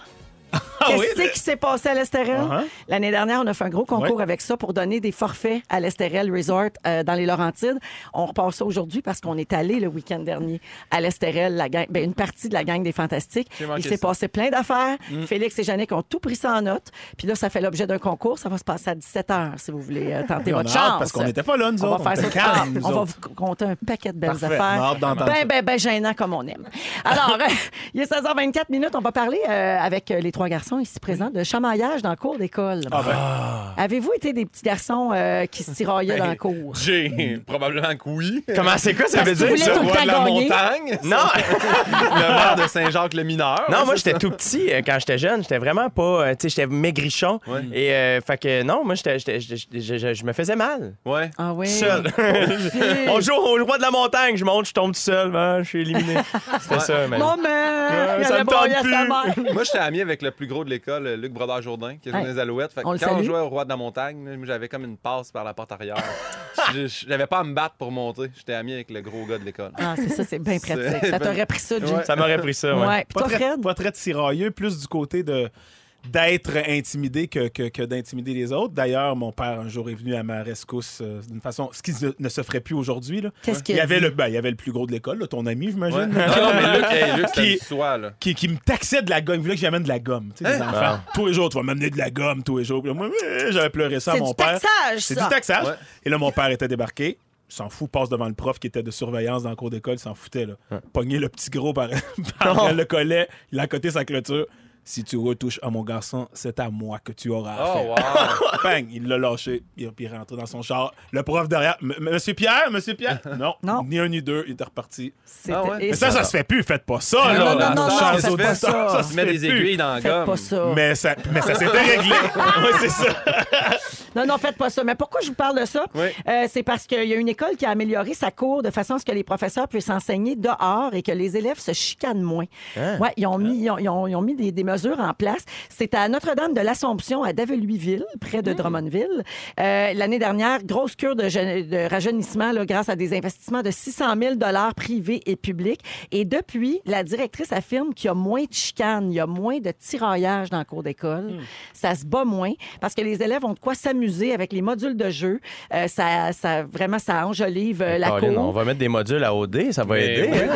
Qu'est-ce oui, le- qui s'est passé à l'Estérel? Uh-huh. L'année dernière, on a fait un gros concours Ouais. avec ça pour donner des forfaits à l'Estérel Resort euh, dans les Laurentides. On repasse ça aujourd'hui parce qu'on est allé le week-end dernier à l'Estérel, la gang, ben, une partie de la gang des Fantastiques. Il s'est passé plein d'affaires. Mm. Félix et Jannick ont tout pris ça en note. Puis là, ça fait l'objet d'un concours. Ça va se passer à 17h si vous voulez euh, tenter [LAUGHS] on votre chance. parce qu'on n'était pas là, nous On autres. va faire était ça. calmes, Ah, nous on va vous compter un paquet de belles Parfait. affaires. On ben, ben, ben gênant comme on aime. Alors, [LAUGHS] il est 16h24 minutes. On va parler euh, avec les trois garçons ici présents de chamaillage dans le cours d'école. Ah, ben, Avez-vous été des petits garçons euh, qui se tiraillaient dans le cours? J'ai probablement que oui. Comment c'est quoi ça veut que dire? vous voulez ça? tout le Roi temps de la gagner. montagne. Non, [LAUGHS] Le maire de Saint-Jacques le mineur. non, moi j'étais tout petit euh, quand j'étais jeune, j'étais vraiment pas, euh, tu sais, j'étais maigrichon Ouais. et euh, fait que non, moi j'étais, je, je- je me faisais mal. Ouais. Ah oui. Seul. [LAUGHS] On joue au roi de la montagne, je monte, je tombe tout seul, hein, je suis éliminé. [LAUGHS] C'était ça, mais. Maman! il ça avait me tente broyé à sa plus. mère. Moi, j'étais ami avec le plus gros de l'école, euh, Luc Brodeur-Jourdain, qui est Ouais. dans les Alouettes. Fait On quand on jouait au Roi de la Montagne, j'avais comme une passe par la porte arrière. [LAUGHS] J'avais pas à me battre pour monter. J'étais ami avec le gros gars de l'école. Ah, c'est ça, c'est bien [LAUGHS] pratique. Ça t'aurait pris ça, Jay. Ouais. Ça m'aurait pris ça, ouais. Ouais. Puis pas, toi, très, pas très tirailleux, plus du côté de d'être intimidé que, que, que d'intimider les autres. D'ailleurs, mon père, un jour, est venu à ma rescousse euh, d'une façon... Ce qui ne, ne se ferait plus aujourd'hui. là. Qu'est-ce qu'il Il y a avait dit? le, ben, il y avait le plus gros de l'école, là, ton ami, Ouais. j'imagine. Non, non, mais Luc, hey, Luc c'était Qui- une soie, là. qui, qui me taxait de la gomme. Il voulait que j'amène de la gomme? Tu sais, Hein? enfants. Tous les jours, tu vas m'amener de la gomme, tous les jours. Puis là, moi, euh, j'avais pleuré ça à C'est mon du père. taxage, C'est ça. du taxage. Ouais. Et là, mon père était débarqué. Il s'en fout, passe devant le prof qui était de surveillance dans le cours d'école, il s'en foutait. Là. Pogner le petit gros par, [LAUGHS] par le collet, il a coté sa clôture. Si tu retouches à mon garçon, c'est à moi que tu auras Oh, affaire. wow. [LAUGHS] Bang, il l'a lâché, il puis il est rentré dans son char. Le prof derrière, M- Monsieur Pierre, Monsieur Pierre. [LAUGHS] Non, Non. ni un ni deux, il était reparti. C'était- Ah ouais? Mais ça, ça se fait plus, faites pas ça, Non, là. non, non, non, non, faites auditeurs, pas ça. se fait des plus. aiguilles dans la Faites gomme. pas ça. Mais ça, mais ça s'était réglé. [LAUGHS] oui, c'est ça. Non, non, faites pas ça. Mais pourquoi je vous parle de ça? Oui. Euh, c'est parce qu'il y a une école qui a amélioré sa cour de façon à ce que les professeurs puissent enseigner dehors et que les élèves se chicanent moins. Ouais, ils ont mis, ils ont, ils ont- ils ont mis des, des mesures en place. C'est à Notre-Dame de l'Assomption, à Daveluiville, près de Drummondville. Euh, L'année dernière, grosse cure de, rajeunissement là, grâce à des investissements de 600 000 privés et publics. Et depuis, la directrice affirme qu'il y a moins de chicanes, il y a moins de tiraillage dans le cours d'école. Ça se bat moins parce que les élèves ont de quoi s'amuser avec les modules de jeu. Euh, ça, ça, vraiment, ça enjolive euh, la Caroline, cour. on va mettre des modules à OD, ça va Mais aider. oui. [LAUGHS]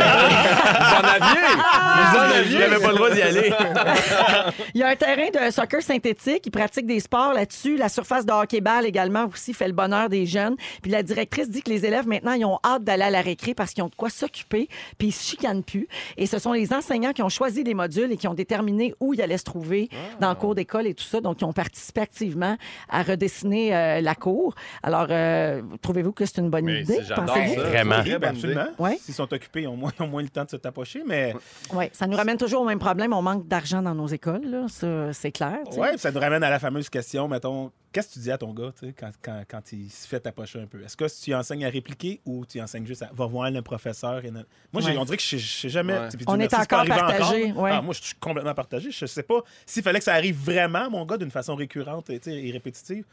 Vous en aviez! Vous en aviez! J'avais pas le droit d'y aller. [LAUGHS] [LAUGHS] Il y a un terrain de soccer synthétique. Ils pratiquent des sports là-dessus. La surface de hockey-ball également aussi fait le bonheur des jeunes. Puis la directrice dit que les élèves, maintenant, ils ont hâte d'aller à la récré parce qu'ils ont de quoi s'occuper puis ils se chicanent plus. Et ce sont les enseignants qui ont choisi les modules et qui ont déterminé où ils allaient se trouver dans le cours d'école et tout ça. Donc, ils ont participé activement à redessiner euh, la cour. Alors, euh, trouvez-vous que c'est une bonne Mais idée? Pensez-vous? ça. Vraiment. Idée. Absolument. Ouais. S'ils sont occupés, ils ont moins, ils ont moins le temps de se tapocher, mais Oui, ça nous ramène toujours au même problème. On manque d'argent dans nos écoles, là. Ça, c'est clair. puis ça nous ramène à la fameuse question, mettons, qu'est-ce que tu dis à ton gars quand, quand, quand il se fait tapocher un peu? Est-ce que tu enseignes à répliquer ou tu enseignes juste à va voir le professeur? Et Moi, j'ai- Ouais. on dirait que je sais jamais. Ouais. Puis Dieu On est encore partagé, encore. ouais. Ah, moi, je suis complètement partagé. Je sais pas s'il fallait que ça arrive vraiment, mon gars, d'une façon récurrente et répétitive.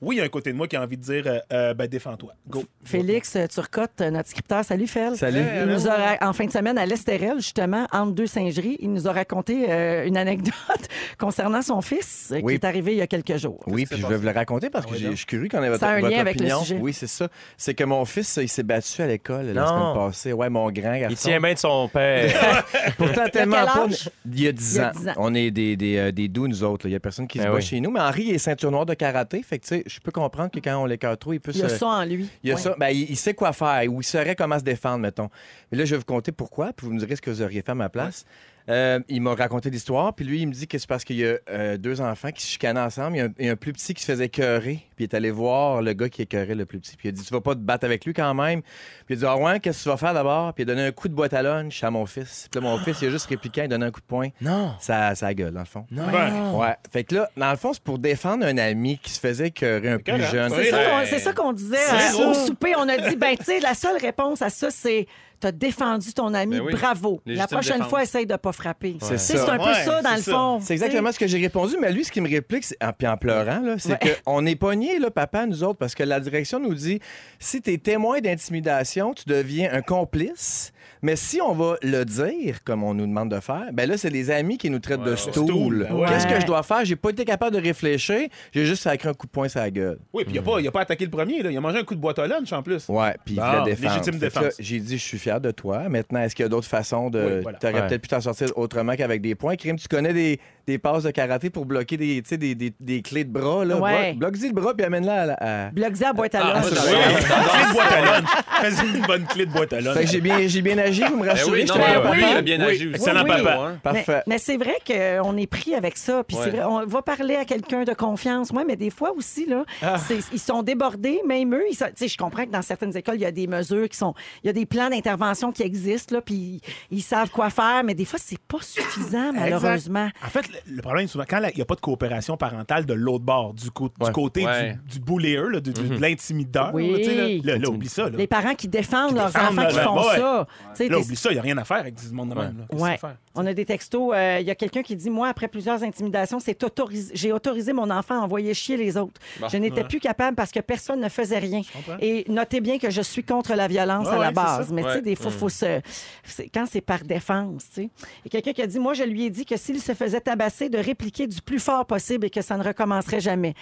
Oui, il y a un côté de moi qui a envie de dire euh, euh, ben, défends-toi. Go. Félix euh, Turcotte, notre scripteur. Salut, Fel. Salut. Il nous a, en fin de semaine à l'Estérel, justement, entre deux singeries, il nous a raconté euh, une anecdote [LAUGHS] concernant son fils euh, qui Oui. est arrivé il y a quelques jours. Oui, puis je vais vous le raconter parce que j'ai- je suis curieux qu'on ait votre, Ça a un votre lien avec le opinion. sujet. Oui, c'est ça. C'est que mon fils, il s'est battu à l'école la semaine passée. Ouais, mon grand garçon. Il tient bien de son père. [LAUGHS] Pourtant, [LAUGHS] tellement pas. Il y a 10 Il y a ans. 10 ans. On est des, des, euh, des doux, nous autres. là. Il y a personne qui se Ben bat oui. chez nous. Mais Henri il est ceinture noire de karaté. Fait que, tu sais, je peux comprendre que quand on l'écarte trop, il peut Il y a se. ça en lui. Il y a Ouais. ça. Ben, il, il sait quoi faire ou il saurait comment se défendre, mettons. Mais là, je vais vous conter pourquoi, puis vous me direz ce que vous auriez fait à ma place. Euh, il m'a raconté l'histoire, puis lui, il me dit que c'est parce qu'il y a euh, deux enfants qui se chicanaient ensemble. Il y a un, il y a un plus petit qui se faisait écœurer, puis il est allé voir le gars qui écœurait le plus petit. Puis il a dit Tu vas pas te battre avec lui quand même. Puis il a dit Ah ouais, qu'est-ce que tu vas faire d'abord Puis il a donné un coup de boîte à lunch à mon fils. Puis là, mon fils, il a juste répliqué, il a donné un coup de poing. Non. Ça, ça gueule, dans le fond. Ben, Ouais. Fait que là, dans le fond, c'est pour défendre un ami qui se faisait écœurer un plus jeune. C'est ça Ouais. qu'on- c'est ça qu'on disait euh, au souper. On a dit, ben, tu sais, la seule réponse à ça, c'est t'as défendu ton ami, Ben oui. bravo. La prochaine défense. fois, essaye de pas frapper. C'est ça. Un peu Ouais, ça, dans le ça. fond. C'est exactement ce que j'ai répondu, mais lui, ce qui me réplique, c'est, en, puis en pleurant, là, c'est Ouais. qu'on est pogné, là, papa, nous autres, parce que la direction nous dit si tu es témoin d'intimidation, tu deviens un complice. Mais si on va le dire, comme on nous demande de faire, ben là, c'est les amis qui nous traitent de ouais. stool. Stool, ouais. Qu'est-ce que je dois faire? J'ai pas été capable de réfléchir. J'ai juste sacré un coup de poing sur la gueule. Oui, puis il n'a pas, il a pas attaqué le premier. Là. Il a mangé un coup de boîte à lunch en plus. Ouais, puis il défendre. légitime défense. là, J'ai dit, je suis fier de toi. Maintenant, est-ce qu'il y a d'autres façons de. Oui, voilà. Tu aurais Ouais. peut-être pu t'en sortir autrement qu'avec des points? Crime, tu connais des, des passes de karaté pour bloquer des, tu sais, des, des, des clés de bras. Là. Ouais. Blo- Bloque-y le bras puis amène-la à. la- à- Bloquez à boîte à Ah, lunch. Oui, clé de boîte à lunch. Fais une bonne clé de boîte à lunch. Fait que j'ai bien, j'ai bien agi, vous me Ben rassurez. oui, je non, réponds. lui, il a Oui, bien oui, agi aussi. excellent Oui, papa. hein. Mais, Parfait. mais c'est vrai qu'on est pris avec ça. Puis c'est Ouais. vrai, on va parler à quelqu'un de confiance. Moi, mais des fois aussi, là, c'est- ils sont débordés, même eux. ils sont- tu sais, je comprends que dans certaines écoles, il y a des mesures qui sont. Il y a des plans d'intervention qui existent, là, puis ils savent quoi faire, mais des fois, c'est pas suffisant, malheureusement. En fait, le, problème, souvent, quand il n'y a pas de coopération parentale de l'autre bord, du, co- du Ouais. côté Ouais. du, du là, du- du- de l'intimideur, Oui. là, tu sais, là, oublie ça. Là, Les parents qui défendent Qui leurs défendent enfants qui font ça. Tu sais, Là, oublie ça, il n'y a rien à faire avec du monde de même. là. On a des textos. euh, Il y a quelqu'un qui dit Moi, après plusieurs intimidations, c'est autorisé. j'ai autorisé mon enfant à envoyer chier les autres. Bon. je n'étais Ouais. plus capable parce que personne ne faisait rien. Et notez bien que je suis contre la violence à la ouais, base. ça. Mais tu sais, des fois, faut se. Quand c'est par défense, tu sais. A quelqu'un qui a dit Moi, je lui ai dit que s'il se faisait tabasser, de répliquer du plus fort possible et que ça ne recommencerait jamais.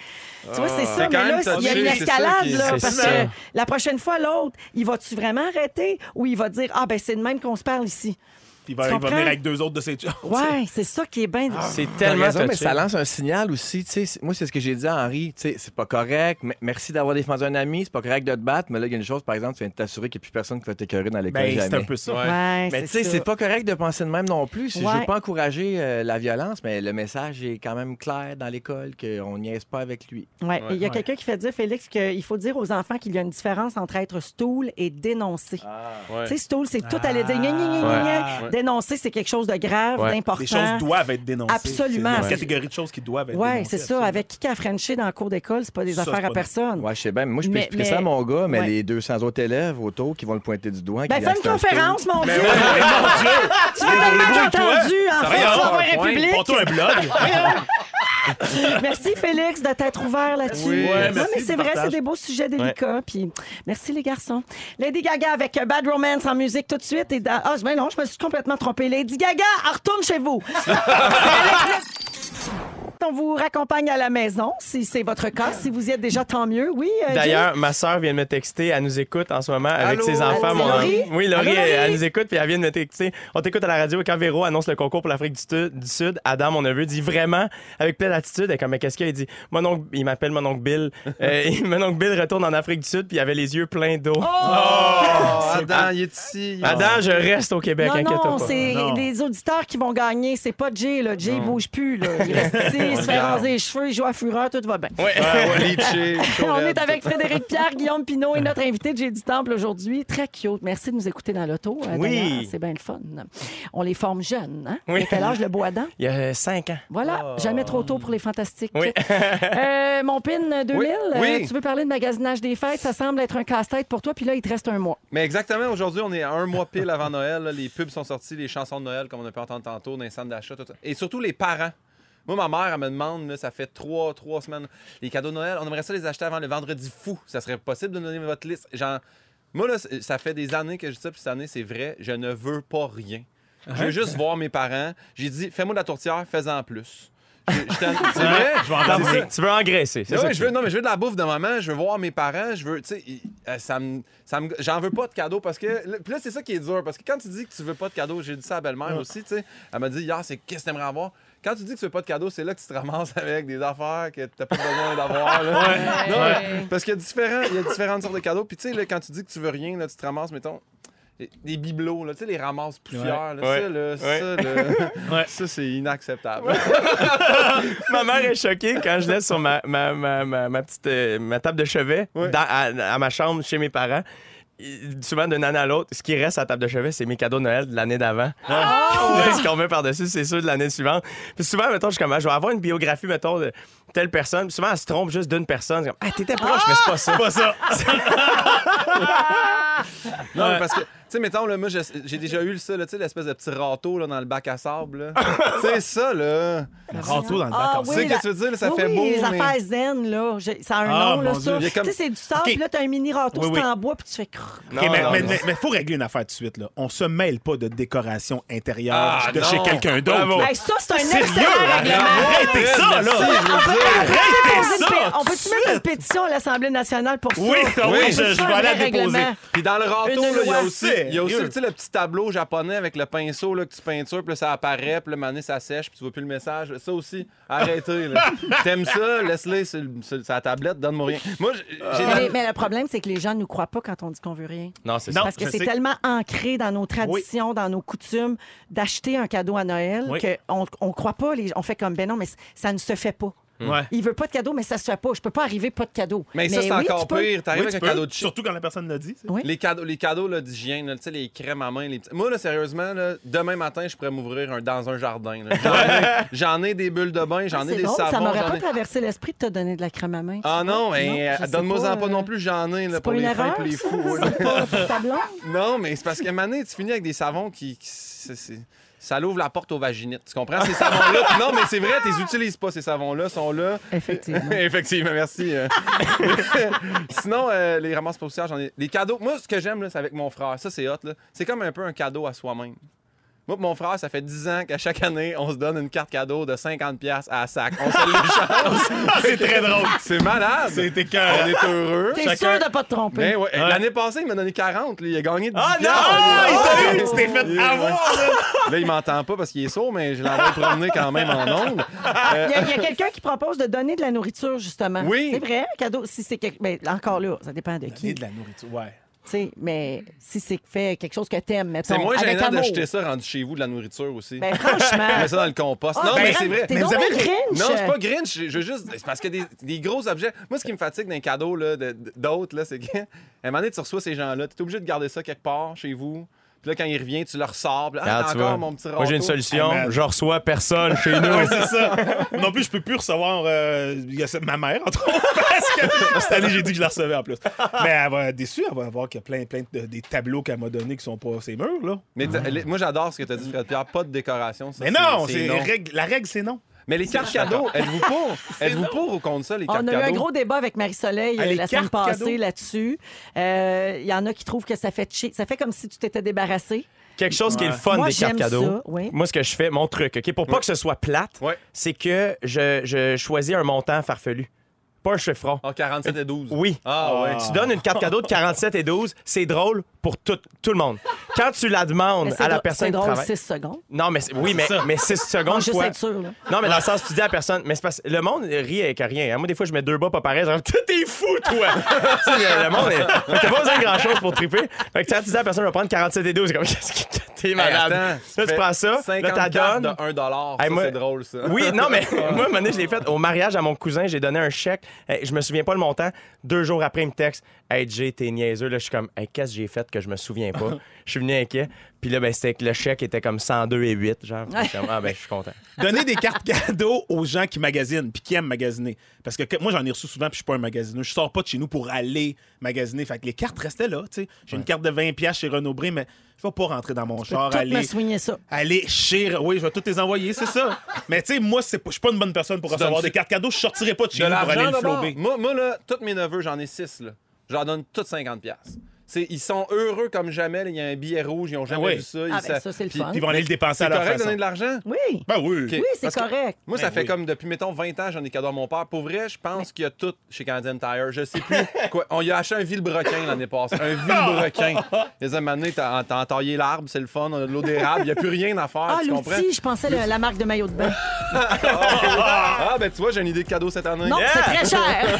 Tu vois, c'est ça. C'est Mais là, il y a une ça escalade, qui- là. Parce ça. que la prochaine fois, l'autre, il va-tu vraiment arrêter ou il va dire Ah, ben, c'est de même qu'on se parle ici? Puis il va, il venir avec deux autres de ses chums. Ouais, c'est ça qui est bien. C'est T'as tellement raison, mais ça lance un signal aussi. tu sais. C'est- Moi, c'est ce que j'ai dit à Henri. tu sais, C'est pas correct. mais- Merci d'avoir défendu un ami. C'est pas correct de te battre. Mais là, il y a une chose, par exemple, tu viens de t'assurer qu'il n'y a plus personne qui va t'écœurer dans l'école. Ben, c'est un peu ça. Ouais. Ouais, Mais tu sais, c'est pas correct de penser de même non plus. Je veux pas encourager euh, la violence, mais le message est quand même clair dans l'école qu'on niaise pas avec lui. Ouais. Et Il y a Ouais. quelqu'un qui fait dire, Félix, qu'il faut dire aux enfants qu'il y a une différence entre être stool et dénoncer. Ouais. Tu sais, stool, c'est tout aller dire Dénoncer, c'est quelque chose de grave, Ouais. d'important. Les choses doivent être dénoncées. Absolument. C'est une Ouais. catégorie de choses qui doivent être Oui, dénoncées. c'est ça. Avec qui qui a Frenché dans le cours d'école, c'est pas des Ça, affaires à personne. Ouais, je sais bien. mais Moi, je peux Mais- expliquer mais- ça à mon gars, mais Ouais. les 200 autres élèves autour qui vont le pointer du doigt. Ben, qui fais une conférence, mon Dieu! Ouais, ouais, mon Dieu! Tu vas tellement entendu en fait. République. Un blog. [LAUGHS] [LAUGHS] [LAUGHS] Merci, Félix, de t'être ouvert là-dessus. Oui, ouais, merci mais c'est vrai, c'est des beaux sujets délicats. Puis merci, les garçons. Lady Gaga avec Bad Romance en musique tout de suite. Et dans- Ah, ben non, je me suis complètement trompée. Lady Gaga, retourne chez vous. [LAUGHS] On vous raccompagne à la maison, si c'est votre cas. Si vous y êtes déjà, tant mieux. Oui, euh, D'ailleurs, ma sœur vient de me texter. Elle nous écoute en ce moment avec Allô? ses enfants. Allô, Mon- Laurie? Oui, Laurie, Allô, Laurie? elle, elle nous écoute puis elle vient de me texter. On t'écoute à la radio et quand Véro annonce le concours pour l'Afrique du, Tu- du Sud, Adam, mon neveu, dit vraiment, avec pleine attitude, elle est comme, mais qu'est-ce qu'il y a? Il dit, mon oncle, il m'appelle mon oncle Bill. [LAUGHS] Euh, mon oncle Bill retourne en Afrique du Sud puis il avait les yeux pleins d'eau. Oh, [LAUGHS] Adam, il est ici. Adam, je reste au Québec, Non, inquiète-toi non, pas. c'est les auditeurs qui vont gagner. C'est pas Jay, là. Jay, il bouge plus, là. Il reste [LAUGHS] ici, il se fait raser les cheveux, il joue à fureur, tout va bien. Ouais. On est avec. Frédéric Pierre, Guillaume Pinot et notre invité Jay du Temple aujourd'hui. Très cute. Merci de nous écouter dans l'auto. euh, Oui. C'est bien le fun. On les forme jeunes. Hein? Oui. À quel âge le beau Adam? Il y a cinq ans. Voilà, jamais trop tôt pour les fantastiques. Oui. [LAUGHS] Euh, mon PIN 2000, Oui. euh, Oui. tu veux parler de magasinage des fêtes? Ça semble être un casse-tête pour toi, puis là, il te reste un mois. Mais exactement, aujourd'hui, on est à un mois pile avant Noël. là. Les pubs sont sortis, les chansons de Noël, comme on a pu entendre tantôt, dans les centres d'achat, tout ça. Et surtout les parents. Moi, ma mère, elle me demande, là, ça fait trois, trois semaines, les cadeaux de Noël, on aimerait ça les acheter avant le vendredi fou. Ça serait possible de donner votre liste? Genre, moi, là, ça fait des années que je dis ça, puis cette année, c'est vrai, je ne veux pas rien. Je veux juste voir mes parents. J'ai dit, fais-moi de la tourtière, fais-en plus. Tu veux- Tu engraisser, Ouais, ça? je veux, non, mais je veux de la bouffe de maman, je veux voir mes parents, je veux, tu sais, euh, ça me, ça me, j'en veux pas de cadeaux parce que, puis là, c'est ça qui est dur, parce que quand tu dis que tu veux pas de cadeaux, j'ai dit ça à belle-mère aussi, tu sais, elle m'a dit hier, c'est qu'est-ce que t'aimerais avoir? Quand tu dis que tu veux pas de cadeaux, c'est là que tu te ramasses [LAUGHS] avec des affaires que t'as pas besoin d'avoir. Non, mais- parce qu'il y a différents, il y a différentes sortes de cadeaux, puis tu sais, là, quand tu dis que tu veux rien, là, tu te ramasses, mettons, des bibelots, là, tu sais, les ramasses poussières, là, Ouais. ça, là, Ouais. ça, là, [LAUGHS] Ouais. ça, c'est inacceptable. [LAUGHS] Ma mère est choquée quand je laisse sur ma, ma, ma, ma, ma petite euh, ma table de chevet Ouais. dans- à, à ma chambre chez mes parents. Souvent, d'une année à l'autre, ce qui reste à la table de chevet, c'est mes cadeaux de Noël de l'année d'avant. Là, [LAUGHS] ce qu'on met par-dessus, c'est ceux de l'année suivante. Puis souvent, mettons, je, suis comme, ah, je vais avoir une biographie, mettons, de telle personne. Puis souvent, elle se trompe juste d'une personne. C'est comme, ah, t'étais proche, mais c'est pas ça. Pas ça. Non, parce que, sais, mettons, là, moi, j'ai déjà eu ça, là, tu sais, l'espèce de petit râteau là, dans le bac à sable. là. [LAUGHS] tu sais, ça, là. Rends-toi dans le bac Ah, en Tu sais, que tu veux dire, là, ça oui, fait oui, beau, les mais... affaires zen, là. Ça a un Ah, nom, là, ça. Il comme- Tu sais, c'est du sable, OK. puis là, t'as un mini râteau, Oui, c'est en bois, puis tu fais... crrr. Non, OK, mais, non, mais, mais faut régler une affaire tout de suite. Là. On se mêle pas de décoration intérieure Ah, de non. chez quelqu'un d'autre. Hey, ça, c'est un Sérieux, excellent règlement. Arrêtez ça, là! Arrêtez ça! On peut-tu mettre une pétition à l'Assemblée nationale pour ça? Oui, oui, je- vais un aller déposer. Puis dans le râteau, il y a aussi, il y a aussi tu sais, le petit tableau japonais avec le pinceau là, que tu peintures, puis là, ça apparaît, puis là, mané, ça sèche, puis tu vois plus le message. Ça aussi, arrêtez. là. [LAUGHS] T'aimes ça, laisse-le sur, le- sur sa tablette, donne-moi rien. Moi, j'ai Mais, mais le problème, c'est que les gens ne nous croient pas quand on dit qu'on veut rien. Non, c'est Non. ça. Parce que je c'est sais. tellement ancré dans nos traditions, dans nos coutumes, d'acheter un cadeau à Noël Oui. qu'on on croit pas. Les, on fait comme, ben non, mais c- ça ne se fait pas. Ouais. Il veut pas de cadeau, mais ça se fait pas. Je peux pas arriver pas de cadeau. Mais ça, c'est oui, encore tu peux. pire. T'arrives Oui, avec un peux, cadeau de chien. Surtout quand la personne l'a dit. tu sais. Oui. Les cadeaux, les cadeaux là, d'hygiène, là, tu sais, les crèmes à main. Les... petits- Moi, là, sérieusement, là, demain matin, je pourrais m'ouvrir un- dans un jardin. là. J'en ai- [LAUGHS] J'en ai, des bulles de bain, j'en Ah, ai c'est des drôle, savons. ça m'aurait j'en pas ai- traversé l'esprit de te donner de la crème à main. Ah non, mais sais donne-moi-en pas, euh, non plus, j'en ai là, pour les fins et les fous. ouais. [LAUGHS] Non, mais c'est parce qu'à un moment donné, tu finis avec des savons qui. qui- c'est- c'est- ça l'ouvre la porte aux vaginites. Tu comprends? Ces savons-là. [LAUGHS] non, mais c'est vrai, tu les utilises pas, ces savons-là. sont là. Effectivement. [LAUGHS] Effectivement, merci. euh. [LAUGHS] Sinon, euh, les ramasses poussières, j'en ai. Les cadeaux. Moi, ce que j'aime, là, c'est avec mon frère. Ça, c'est hot. là. C'est comme un peu un cadeau à soi-même. Moi, mon frère, ça fait 10 ans qu'à chaque année, on se donne une carte cadeau de 50$ à la sac. On se l'échange. [LAUGHS] Ah, c'est très drôle. C'est malade. C'est écœurant. On est heureux. T'es Chacun- sûr de pas te tromper? Ben ouais. L'année passée, il m'a donné 40. lui. Il a gagné 10 Ah non! Ah, il t'es fait avoir, là. Là, il m'entend pas parce qu'il est sourd, mais je l'envoie promener quand même en ondes. Euh, Il y a, il y a quelqu'un qui propose de donner de la nourriture, justement. Oui. C'est vrai, cadeau. Si c'est quelque... ben, encore là, ça dépend de Et qui. de la nourriture, ouais. Tu sais, Mais si c'est fait quelque chose que t'aimes, mettons, C'est moins avec gênant d'acheter ça rendu chez vous, de la nourriture aussi. Ben, franchement. [LAUGHS] Mets ça dans le compost. Ah, non, ben, mais c'est vrai. Mais vous avez- Grinch. Non, c'est pas Grinch. Je juste. C'est parce que des, des gros objets. Moi, ce qui me fatigue d'un cadeau d'autres, là, c'est qu'à [LAUGHS] un moment donné, tu reçois ces gens-là. Tu es obligé de garder ça quelque part chez vous. Puis là, quand il revient, tu le ressors. Puis là, ah, tu encore vois. mon petit Moi, j'ai une solution. Hey, je reçois personne chez nous. [LAUGHS] Ouais, c'est ça. Non plus, je peux plus recevoir euh, il y a ça- ma mère, entre autres, [LAUGHS] parce que cette année, j'ai dit que je la recevais en plus. Mais elle va être déçue, elle va voir qu'il y a plein, plein de des tableaux qu'elle m'a donnés qui sont pas ses murs, là. Mais les- moi, j'adore ce que tu as dit, Fred Pierre. Pas de décoration. ça, Mais non, c'est c'est non. règle- la règle, c'est non. Mais les cartes cadeaux, êtes-vous pour? [LAUGHS] Êtes-vous pour ou contre ça, les cartes On a eu un gros débat avec Marie-Soleil Ah, euh, les la semaine cartes passée cadeaux? là-dessus. Euh, Il y en a qui trouvent que ça fait chier. Ça fait comme si tu t'étais débarrassé. Quelque chose qui est le fun Moi, des cartes j'aime cadeaux. ça, oui. Moi, ce que je fais, mon truc, OK, pour pas que ce soit plate, Ouais. c'est que je, je choisis un montant farfelu. Pas un chiffron. Ah, 47 et 12. Oui. Ah, ouais. Tu donnes une carte cadeau de 47 et 12, c'est drôle pour tout, tout le monde. Quand tu la demandes à la drôle- personne C'est qui drôle, travaille... 6 secondes. Non, mais c'est- oui, mais, ça. mais 6 On secondes juste fois... être sûr. Là. Non, mais dans le sens, tu dis à la personne, mais c'est parce le monde rit avec rien. hein. Moi, des fois, je mets deux bas pas pareils. Genre, [LAUGHS] t'es fou, toi! [LAUGHS] Tu sais, le monde est. Fait que t'as pas besoin de grand chose pour triper. Fait que quand tu dis à la personne, je vais prendre 47 et 12, c'est comme, [LAUGHS] qu'est-ce que t'es Hey, malade? attends, là, tu fais prends ça, là, 50 t'as cartes donnes. de 1 dollar. Hey, Ça, moi- c'est drôle, ça. Oui, non, mais moi, un moment donné, je l'ai fait au mariage à mon cousin. J'ai donné un chèque. Je me souviens pas le montant. Deux jours après, il me texte Hey, Jay, t'es niaiseux. Là, je suis comme Hey, qu'est-ce que j'ai fait que je me souviens pas? [LAUGHS] Je suis venu inquiet. Puis là, ben, c'était que le chèque était comme 102 et 8. Genre, ah, ben, je suis content. [LAUGHS] Donner des cartes cadeaux aux gens qui magasinent puis qui aiment magasiner. Parce que moi, j'en ai reçu souvent puis je suis pas un magasineux. Je sors pas de chez nous pour aller magasiner. Fait que les cartes restaient là. tu sais. J'ai une carte de 20$ piastres chez Renaud Bré, mais je vais pas rentrer dans mon char, Tout me aller, soigner ça. aller chez. Oui, je vais toutes les envoyer, c'est ça. [LAUGHS] Mais tu sais, moi, je suis pas une bonne personne pour Tu recevoir des cartes cadeaux. Je sortirais pas de chez De nous pour aller le flober. Moi, moi, là, tous mes neveux, j'en ai 6, là. Je leur donne toutes 50 piastres. C'est- Ils sont heureux comme jamais. Il y a un billet rouge, ils n'ont jamais oui. vu ça. Ah, Ils ben, ça, c'est le Puis- fun. Puis ils vont aller le dépenser à leur correct façon. donner de l'argent? Oui. Ben oui. OK. Oui, c'est correct. Moi, ça Ben fait oui. comme depuis, mettons, 20 ans, j'en ai cadeau à mon père. Pour vrai, je pense qu'il y a tout chez Canadian Tire. Je sais plus [LAUGHS] quoi. On lui a acheté un vilebrequin l'année passée. Un vilebrequin. Les hommes années, t'as t'as entaillé l'arbre, c'est le fun. On a de l'eau d'érable. Il n'y a plus rien à faire. Ah, tu comprends? l'outil, je pensais le- la marque de maillot de bain. Ah, ben tu vois, j'ai une idée de cadeau cette année. Non, c'est très cher.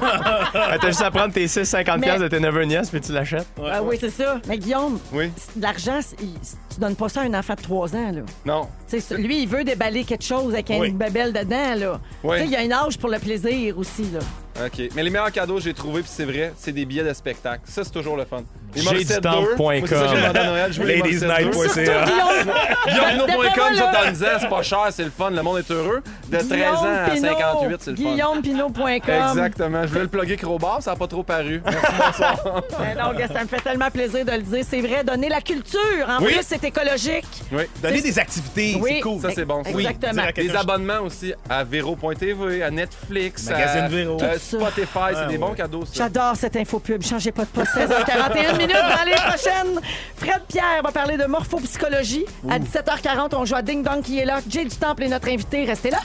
[LAUGHS] Ah, T'as juste à prendre tes 6, 50 Mais- piastres de tes neveux nièces, puis tu l'achètes. Ah oui, c'est ça. Mais Guillaume, Oui. l'argent, c'est- il- tu donnes pas ça à un enfant de 3 ans. Là. Non. Tu sais, lui, il veut déballer quelque chose avec Oui. une babelle dedans. Là. Oui. Tu sais, Il y a un âge pour le plaisir aussi. Là. OK. Mais les meilleurs cadeaux que j'ai trouvés, puis c'est vrai, c'est des billets de spectacle. Ça, c'est toujours le fun. Les J'ai Morissette du temps 2, point moi, c'est ça que j'ai com. demandé à Noël. Je veux les Morissette 2. Ladiesnight.ca. Guillaume, Guillaume.com, ça, t'en disais, c'est pas cher, c'est le fun, le monde est heureux. De 13 ans à Guillaume 58, c'est le fun. GuillaumePinot.com. Exactement. Je voulais le plugger Crowbar, ça n'a pas trop paru. Merci, bonsoir. [LAUGHS] Non, gars, ça me fait tellement plaisir de le dire. C'est vrai, donner la culture. En Oui. plus, c'est écologique. Oui. Donner des activités, Oui. c'est cool. Ça, c'est bon. Exactement. Des abonnements aussi à Véro.tv, à Netflix, Magazine Véro. Ça. Spotify. C'est des bons cadeaux, ça. J'adore cette info pub. Changez pas de poste. 16h41 minutes dans les prochaines. Fred Pierre va parler de morphopsychologie. À 17h40, on joue à Ding Dong qui est là. Jay du Temple est notre invité. Restez là.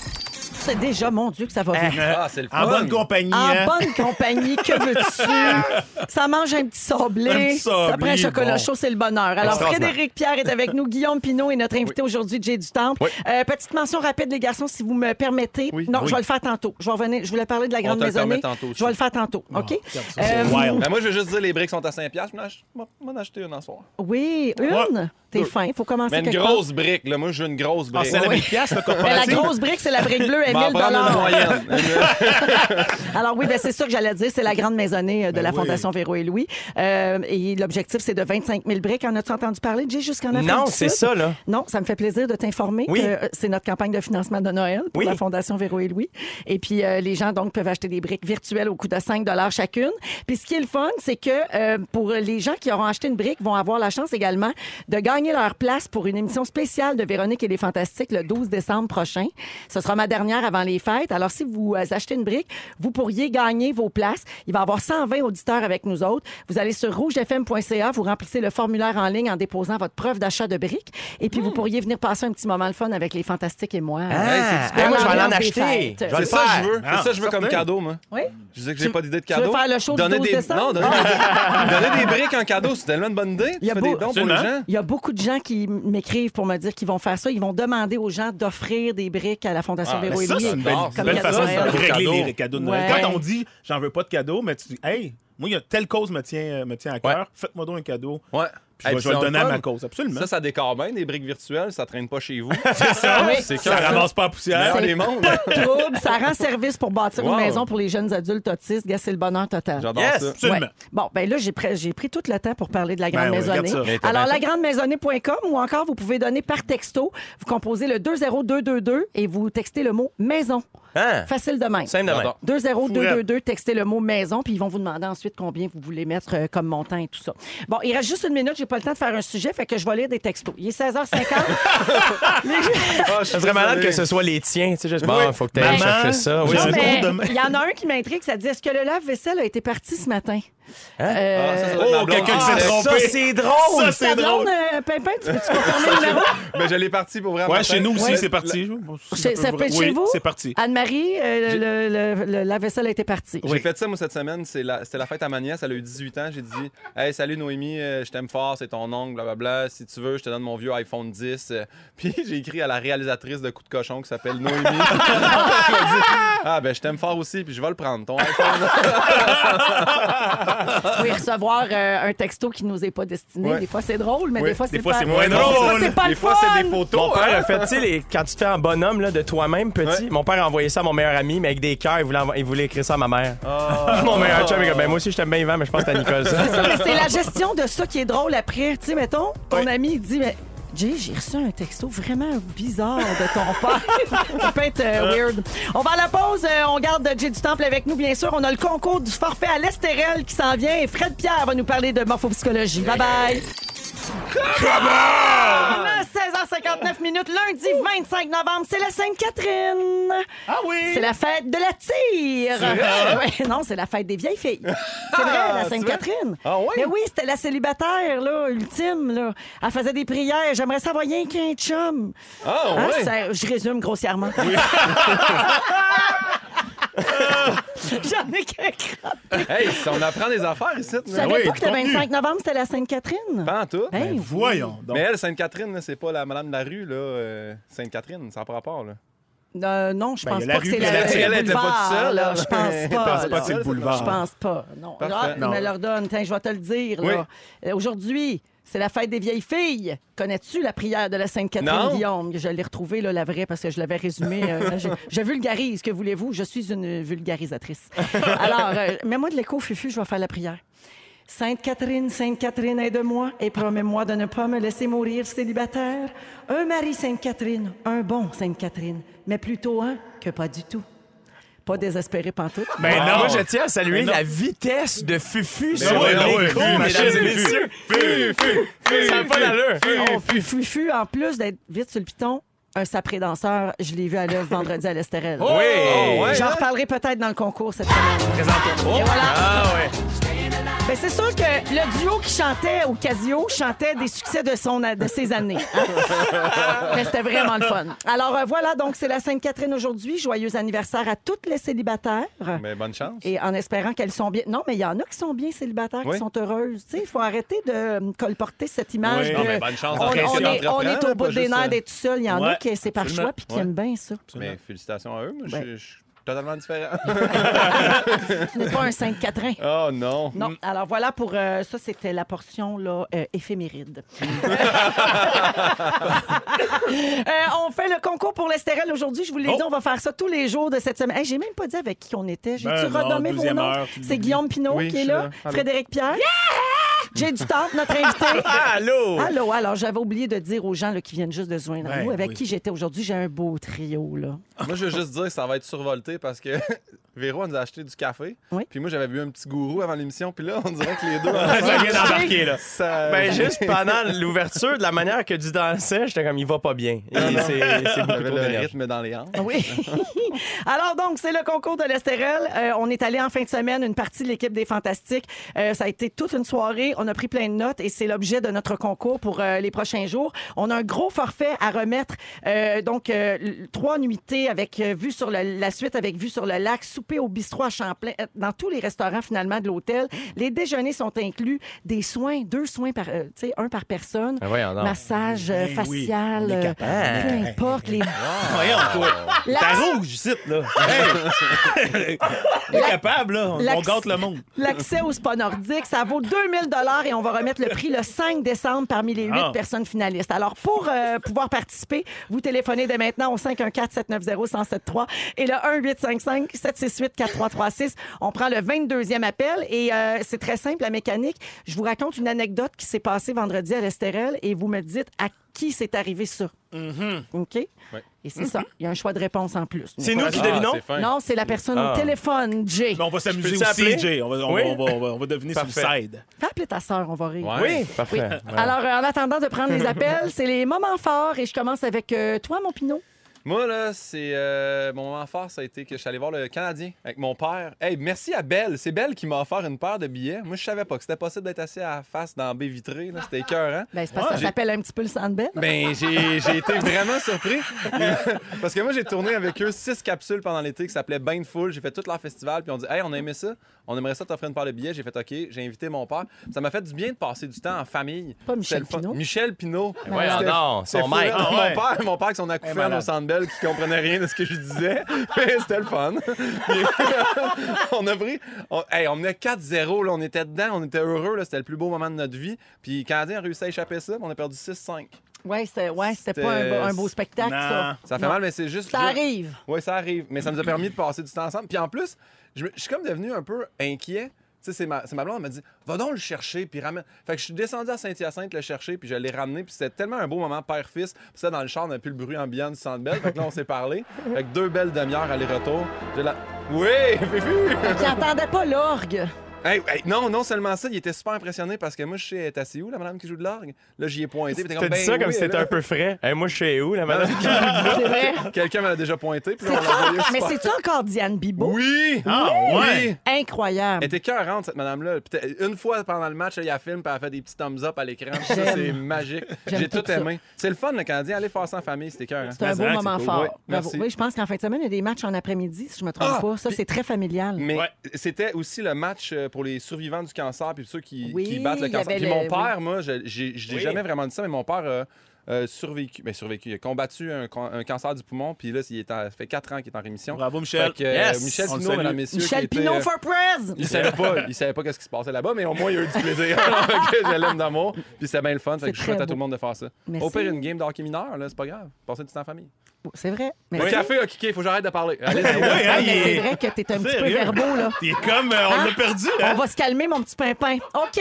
C'est déjà, mon Dieu, que ça va vite. Ah, c'est le fun. En bonne compagnie. En hein? bonne compagnie, que veux-tu? [LAUGHS] Ça mange un petit sablé. Un petit sablé, prend un chocolat bon. chaud, c'est le bonheur. Alors. Frédéric Pierre est avec nous. Guillaume Pinot est notre invité aujourd'hui, Jay du Temple. Oui. Euh, petite mention rapide, les garçons, si vous me permettez. Oui. Non, Oui. je vais le faire tantôt. Je vais revenir. Je voulais parler de la grande maisonnée. Je vais le faire tantôt. OK? ça, c'est Euh, wild. Ben, moi, je veux juste dire, les briques sont à 5$. piastres. M'en ach- M'en acheter une en soir. Oui, une? T'es fin. faut commencer Mais une quelque grosse brique, là. Moi, je veux une grosse Ah, brique. c'est la Oui. 1000 piastres, le. Mais la grosse brique, c'est la brique bleue, elle est M'en 1000 prendre une moyenne. [LAUGHS] Alors oui, ben, c'est ça que j'allais dire. C'est la grande maisonnée euh, de Ben la oui. Fondation Véro et Louis. Euh, et l'objectif, c'est de 25 000 briques. En as-tu entendu parler, Jay, jusqu'en Afrique Non, c'est ça, là. Non, ça me fait plaisir de t'informer Oui. que euh, c'est notre campagne de financement de Noël pour Oui. la Fondation Véro et Louis. Et puis, euh, les gens, donc, peuvent acheter des briques virtuelles au coût de 5 chacune. Puis, ce qui est le fun, c'est que euh, pour les gens qui auront acheté une brique, vont avoir la chance également de gagner gagner leur place pour une émission spéciale de Véronique et les Fantastiques le 12 décembre prochain. Ce sera ma dernière avant les fêtes. Alors, si vous euh, achetez une brique, vous pourriez gagner vos places. Il va y avoir 120 auditeurs avec nous autres. Vous allez sur rougefm.ca, vous remplissez le formulaire en ligne en déposant votre preuve d'achat de briques. Et puis, vous pourriez venir passer un petit moment le fun avec les Fantastiques et moi. Ah, c'est- hey, moi, je vais aller en acheter. C'est ça que je veux. Ah, C'est ça que je veux comme certain. cadeau, moi. Oui? Je disais que j'ai pas d'idée de tu veux cadeau. faire le show du donner 12 des... décembre? Non, donner des... [LAUGHS] donner des briques en cadeau, c'est tellement une bonne idée. Il y a beau- des dons pour les gens. Il y a beaucoup de gens qui m'écrivent pour me dire qu'ils vont faire ça. Ils vont demander aux gens d'offrir des briques à la Fondation Ah, Véro Élie c'est une belle, Comme façon de régler Cadeau. les cadeaux de Noël. Ouais. Quand on dit j'en veux pas de cadeau, mais tu dis hey, moi, il y a telle cause me tient, euh, me tient à cœur, faites-moi donc un cadeau. Ouais. Puis je vais- Hey, je vais le donner à ma cause. Absolument. Ça, ça décore bien, des briques virtuelles, ça traîne pas chez vous. [LAUGHS] c'est ça. Oui. C'est Ça ramasse pas la poussière. Des mondes. Ça rend service pour bâtir une maison pour les jeunes adultes autistes. C'est le bonheur total. J'adore Yes. ça. Absolument. Ouais. Bon, ben là, j'ai, pris- tout le temps pour parler de la Grande Ben Maisonnée. Alors, lagrandemaisonnée.com ou encore, vous pouvez donner par texto. Vous composez le 20222 et vous textez le mot maison. Hein? Facile de même. Simple de même. J'adore. 20222, textez le mot maison, puis ils vont vous demander ensuite combien vous voulez mettre euh, comme montant et tout ça. Bon, il reste juste une minute, j'ai pas le temps de faire un sujet, fait que je vais lire des textos. Il est 16h50. [LAUGHS] Les gens- Ah, je Ça suis serait malade désolé. que ce soit les tiens. Tu sais, juste, bon, Oui. faut que tu ailles Maman, chercher ça. Oui, Non, c'est- mais il y en a un qui m'intrigue, ça dit est-ce que le lave-vaisselle a été parti ce matin? Hein? Euh, Ah, ça, ça Oh, quelqu'un qui Ah, s'est ça, trompé. c'est drôle! Ça, c'est drôle. euh, Pimpin, tu peux-tu confirmer le numéro? [LAUGHS] Mais je l'ai parti pour vraiment. Ouais, chez nous aussi, Ouais. c'est parti. Peut ça vous- peut être oui, chez vous? c'est parti. Anne-Marie, euh, le, le- le lave-vaisselle a été parti. J'ai fait ça, moi, cette semaine. C'est la- C'était la fête à ma nièce. Elle a eu 18 ans. J'ai dit Hey, salut Noémie, euh, je t'aime fort, c'est ton oncle, blablabla. Si tu veux, je te donne mon vieux iPhone 10. Euh, [LAUGHS] Puis j'ai écrit à la réalisatrice de Coup de cochon qui s'appelle Noémie. [LAUGHS] Ah, ben, je t'aime fort aussi, puis je vais le prendre, ton iPhone. Oui, recevoir euh, un texto qui nous est pas destiné. Ouais. Des fois, c'est drôle, mais Oui, des fois, c'est des fois, pas... c'est moins Des fois, drôle. c'est pas Des le fois, c'est des photos. Mon père hein. a fait, tu sais, quand tu te fais un bonhomme là, de toi-même, petit, Ouais. mon père a envoyé ça à mon meilleur ami, mais avec des cœurs, il voulait, envo- il voulait écrire ça à ma mère. Ah. [LAUGHS] Mon meilleur chum, il dit, ben moi aussi, je t'aime bien, Yvan, mais je pense que c'est à Nicole, ça. Ça, mais c'est la gestion de ça qui est drôle après. Tu sais, mettons, ton ami, il dit, mais Jay, j'ai reçu un texto vraiment bizarre de ton [LAUGHS] père. Ça peut être euh, weird. On va à la pause. euh, on garde Jay du Temple avec nous, bien sûr. On a le concours du forfait à l'Estérel qui s'en vient. Et Fred Pierre va nous parler de morphopsychologie. Bye bye. On a 16h59 minutes, lundi 25 novembre, c'est la Sainte-Catherine. Ah oui! C'est la fête de la tire. [LAUGHS] Ouais, non, c'est la fête des vieilles filles. C'est vrai, la [LAUGHS] c'est Sainte-Catherine. Ah oui? Mais oui, c'était la célibataire, là, ultime, là. Elle faisait des prières. J'aimerais savoir rien qu'un chum. Ah, Hein, ça- je résume grossièrement. [LAUGHS] [LAUGHS] J'en ai qu'un crap. Hey, on apprend des affaires ici. Tu savais oui, pas que le contenu. 25 novembre, c'était la Sainte-Catherine? Pas en tout. Ben, oui. Voyons donc. Mais elle, Sainte-Catherine, c'est pas la madame de la rue, là. euh, Sainte-Catherine, ça n'a pas rapport, là. Euh, non, je Ben, pense pas que rue, c'est la, la le tire, elle était pas boulevard, toute seule, là. Je pense Je pas. pense pas là. que c'est le boulevard. Je pense pas. Non. Ah, leur donne. Tiens, je vais te le dire. là. Euh, Aujourd'hui, c'est la fête des vieilles filles. Connais-tu la prière de la Sainte-Catherine Non. Guillaume? Je l'ai retrouvée, là, la vraie, parce que je l'avais résumée. euh, [LAUGHS] je, je vulgarise, que voulez-vous? Je suis une vulgarisatrice. Alors, euh, mets-moi de l'écho, Fufu, je vais faire la prière. Sainte Catherine, Sainte Catherine, aide-moi et promets-moi de ne pas me laisser mourir célibataire. Un mari Sainte Catherine, un bon Sainte Catherine, mais plutôt un que pas du tout. Pas désespéré pantoute. Ben non. Moi, je tiens à saluer non. la vitesse de Fufu Ben sur ouais, ben l'écho, ouais, mesdames Fufu, et messieurs. Ça n'a pas d'allure. Oh, puis Fufu, en plus d'être vite sur le piton, un sapré danseur, je l'ai vu à l'œuvre vendredi à l'Estérel. Oui. Oh, ouais. J'en reparlerai peut-être dans le concours cette semaine. Et voilà. Ah ouais. Ben, c'est sûr que le duo qui chantait au Casio chantait des succès de, son, de ses années. hein. [LAUGHS] Mais c'était vraiment le fun. Alors euh, voilà, donc c'est la Sainte-Catherine aujourd'hui. Joyeux anniversaire à toutes les célibataires. Mais bonne chance. Et en espérant qu'elles sont bien. Non, mais il y en a qui sont bien célibataires, Oui. qui sont heureuses. Tu sais, il faut arrêter de euh, colporter cette image Oui. de. Non, mais bonne chance on, on est, on est au bout des nerfs euh, d'être tout seul. Il y en a qui c'est par choix puis qui Ouais. aiment bien ça. Mais félicitations à eux. Moi, Ben. je je suis totalement différent. Tu n'es pas un Sainte-Catherine. oh non. Non. Alors voilà pour euh, ça, c'était la portion là, euh, éphéméride. [LAUGHS] Euh, on fait le concours pour l'Estérel aujourd'hui. Je vous l'ai Oh. dit, on va faire ça tous les jours de cette semaine. Hey, J'ai même pas dit avec qui on était. J'ai-tu Ben non, renommé vos noms? heure, tu C'est. Guillaume Pinot Oui, qui je est suis là. là. Allô? Frédéric Pierre. Jay du Temple, notre invité. [LAUGHS] Allô? Allô, alors j'avais oublié de dire aux gens là, qui viennent juste de se joindre à Ben nous, avec oui. qui j'étais aujourd'hui, j'ai un beau trio. là. [LAUGHS] Moi, je veux juste dire que ça va être survolté parce que [LAUGHS] Véro elle nous a acheté du café. Oui. Puis moi, j'avais bu un petit gourou avant l'émission. Puis là, on dirait que les deux. Ça vient d'embarquer, là. ça... Ben, juste pendant l'ouverture, de la manière que du dansait, j'étais comme, il va pas bien. Et C'est c'est beaucoup J'avais trop le d'énergie. rythme dans les hanches. Oui. Alors, donc, c'est le concours de l'Estérel. Euh, on est allé en fin de semaine, une partie de l'équipe des Fantastiques. Euh, ça a été toute une soirée. On a pris plein de notes et c'est l'objet de notre concours pour euh, les prochains jours. On a un gros forfait à remettre. Euh, donc, euh, trois nuitées avec euh, vue sur le- la suite, avec vue sur le lac, souper au bistrot à Champlain, euh, dans tous les restaurants finalement de l'hôtel. Les déjeuners sont inclus. Des soins, deux soins par, euh, tu sais, un par personne. Ah. Massage Ben oui, facial, capable. peu importe. Les... Voyons, toi. La- T'as rouge, ici, là. Hey! [LAUGHS] On est capable, là. On, on gâte le monde. L'accès au spa nordique, ça vaut 2000 dollars et on va remettre le prix le 5 décembre parmi les huit Ah. personnes finalistes. Alors, pour euh, pouvoir participer, vous téléphonez dès maintenant au 514-790-1073 et le 1-855-768-4336. On prend le 22e appel et euh, c'est très simple, la mécanique. Je vous raconte une anecdote qui s'est passée vendredi à l'Estérel et vous me dites à qui c'est arrivé ça. OK? Et c'est ça. Il y a un choix de réponse en plus. C'est nous qui Ah, devinons? fin. Non, c'est la personne Ah. au téléphone, Jay. Mais on va s'amuser aussi, appeler? Jay. On va, on, Oui. va, on va, on va, on va deviner sur le Parfait. side. Fais appeler ta sœur, on va rire. Ouais. Oui, parfait. Oui. Ouais. Alors, euh, en attendant de prendre les appels, c'est les moments forts et je commence avec euh, toi, mon Pinot. Moi, là, c'est. euh, mon moment fort, ça a été que je suis allé voir le Canadien avec mon père. Hey, merci à Belle. C'est Belle qui m'a offert une paire de billets. Moi, je savais pas que c'était possible d'être assis à la face dans la baie vitrée. C'était écœurant. [LAUGHS] Ben, c'est parce que Ouais. ça s'appelle un petit peu le Sandbell. Ben, j'ai j'ai été vraiment surpris. [LAUGHS] Parce que moi, j'ai tourné avec eux six capsules pendant l'été qui s'appelaient Bain de Foule. J'ai fait tout leur festival. Puis on dit, hey, on a aimé ça. On aimerait ça t'offrir une paire de billets. J'ai fait, OK. J'ai invité mon père. Ça m'a fait du bien de passer du temps en famille. Pas Michel. Pinot. Michel Pinot. Son maître. hein? Ah ouais. Mon père, mon père avec son acouphène au Centre Bell qui comprenait rien de ce que je disais. [LAUGHS] Mais c'était le fun. [LAUGHS] On a pris... On, hey, on menait 4-0. là. On était dedans. On était heureux. là. C'était le plus beau moment de notre vie. Puis le Canadien a réussi à échapper ça. On a perdu 6-5. Ouais, c'était ouais, pas un, beau- un beau spectacle, Non. ça. Ça fait Non. mal, mais c'est juste... Ça arrive. Oui, ça arrive. Mais ça nous a permis de passer du temps ensemble. Puis en plus, je, je suis comme devenu un peu inquiet. Sais, c'est ma, blonde, elle m'a dit Va donc le chercher, puis ramène. Fait que je suis descendu à Saint-Hyacinthe le chercher, puis je l'ai ramené, puis c'était tellement un beau moment père-fils. Puis ça, dans le char, on n'a plus le bruit ambiant du centre belle. Fait que là, on s'est parlé. Fait que deux belles demi-heures aller-retour. La... Oui, Fifi Qui entendait pas l'orgue. Hey, hey, Non, non seulement ça, il était super impressionné parce que moi, je sais, elle est assise où, la madame qui joue de l'orgue? Là, j'y ai pointé. T'as dit Ben ça comme si c'était un peu frais. Hey, moi, je sais où, la madame? C'est vrai. Quelqu'un m'a déjà pointé, puis là, on Mais c'est-tu encore Diane Bibot? Oui! Ah, ouais. Oui! Incroyable. Elle était cœurante, cette madame-là. T'as- Une fois pendant le match, y a film, puis elle fait des petits thumbs up à l'écran. Ça, c'est magique. J'ai tout aimé. C'est le fun, le Canadien. Aller faire ça en famille, c'était cœur. C'est un beau moment fort. Oui, je pense qu'en fin de semaine, il y a des matchs en après-midi, si je me trompe Ah, pas. Ça, c'est très familial. Mais c'était aussi le match euh, pour les survivants du cancer puis ceux qui, Oui, qui battent le cancer. Puis le- mon père, moi, je Oui. jamais vraiment dit ça, mais mon père a euh, survécu. Ben, survécu. Il a combattu un, can- un cancer du poumon, puis là, il est en- ça fait 4 ans qu'il est en rémission. Bravo, Michel. Que, euh, Yes! Michel salue. mesdames, messieurs. Michel était, Pinot for prez! Il savait pas, il savait pas qu'est-ce qui se passait là-bas, mais au moins il a eu du plaisir. [LAUGHS] Je l'aime d'amour, puis c'était bien le fun. Fait C'est que je souhaite à tout le monde de faire ça. Au pire, une game de hockey mineur, là, c'est pas grave. Passer du temps en famille. C'est vrai. Le Merci. café a kické, faut que j'arrête de parler. Allez, Ouais, hein, Ah, il mais c'est est- vrai que t'es un petit peu verbaux, là. Il est comme. euh, on Hein? l'a perdu, On hein? va se calmer, mon petit pimpin. OK.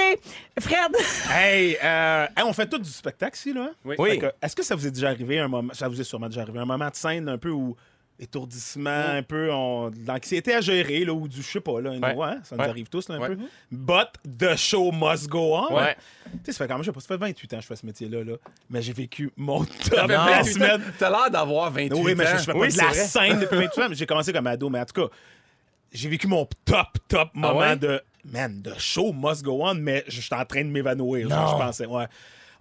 Fred. [LAUGHS] Hey, euh, hey, on fait tout du spectacle ici, là. hein? Oui. Oui. Est-ce que ça vous est déjà arrivé un moment, ça vous est sûrement déjà arrivé, un moment de scène un peu où étourdissement, un peu on, de l'anxiété à gérer, là, ou du, je sais pas, là, Ouais. ouais, ça nous Ouais. arrive tous, là, un peu. But the show must go on. Ouais. Tu sais, ça fait quand même, je sais pas, ça fait 28 ans que je fais ce métier-là, là, mais j'ai vécu mon top de la 28 semaine. ans. T'as l'air d'avoir 28 Oui, mais je, ans. je fais pas Oui, de la vrai. scène depuis 28 ans, mais j'ai commencé comme ado, mais en tout cas, j'ai vécu mon top, top moment ouais? de. Man, the show must go on, mais je suis en train de m'évanouir, je pensais, ouais.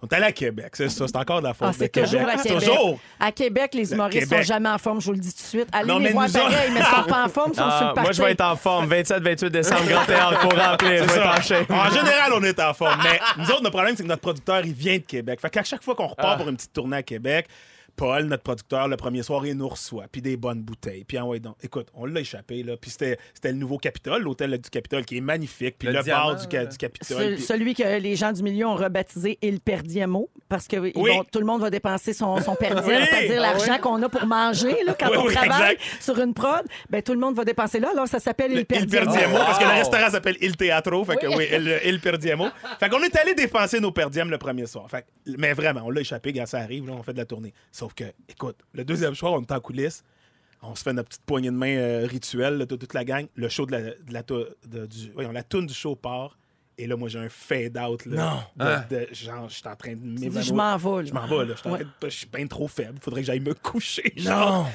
On est allé à Québec, c'est ça, c'est encore de la faute Ah, de c'est Québec. toujours à C'est Québec. Toujours! À Québec, les humoristes Québec. sont jamais en forme, je vous le dis tout de suite. Allez Non, les mais voir nous pareil, mais ils sont pas en forme, ils sont sur Ah, le party. moi, je vais être en forme. 27-28 décembre, Grand [LAUGHS] Théâtre, pour remplir. Je vais être en shape. En général, on est en forme. Mais nous autres, notre problème, c'est que notre producteur, il vient de Québec. Fait qu'à chaque fois qu'on repart Ah. pour une petite tournée à Québec, Paul, notre producteur, le premier soir, il nous reçoit, puis des bonnes bouteilles. Puis, ah ouais, donc, écoute, on l'a échappé, là. Puis c'était c'était le nouveau Capitole, l'hôtel du Capitole, qui est magnifique. Puis Le le, diamant, bar du, là. du Capitole. Ce- puis- celui que les gens du milieu ont rebaptisé Il Perdiemo, parce que ils Oui. vont- tout le monde va dépenser son, son Oui. c'est-à-dire Ah l'argent qu'on a pour manger là, quand Oui, on oui, travaille exact. sur une prod. Ben, tout le monde va dépenser là, alors ça s'appelle Il Le Il Perdiemo. Perdiemo, parce que le restaurant s'appelle Il Teatro, fait que oui, Il, Il Perdiemo. Fait qu'on est allé dépenser nos perdièmes le premier soir. Fait que- mais vraiment, on l'a échappé, quand ça arrive, là, on fait de la tournée. Sauf que, écoute, le deuxième soir, on est en coulisses, on se fait notre petite poignée de main euh, rituelle, là, toute, la gang. Le show de la, de la, de- du, voyons, la toune du show part. Et là, moi, j'ai un fade-out. là, Non. De, Hein? de- genre, je suis en train de m'évanouir. je m'en vais. Je m'en vais, là. Je suis Ouais. de- bien trop faible. Faudrait que j'aille me coucher. Genre.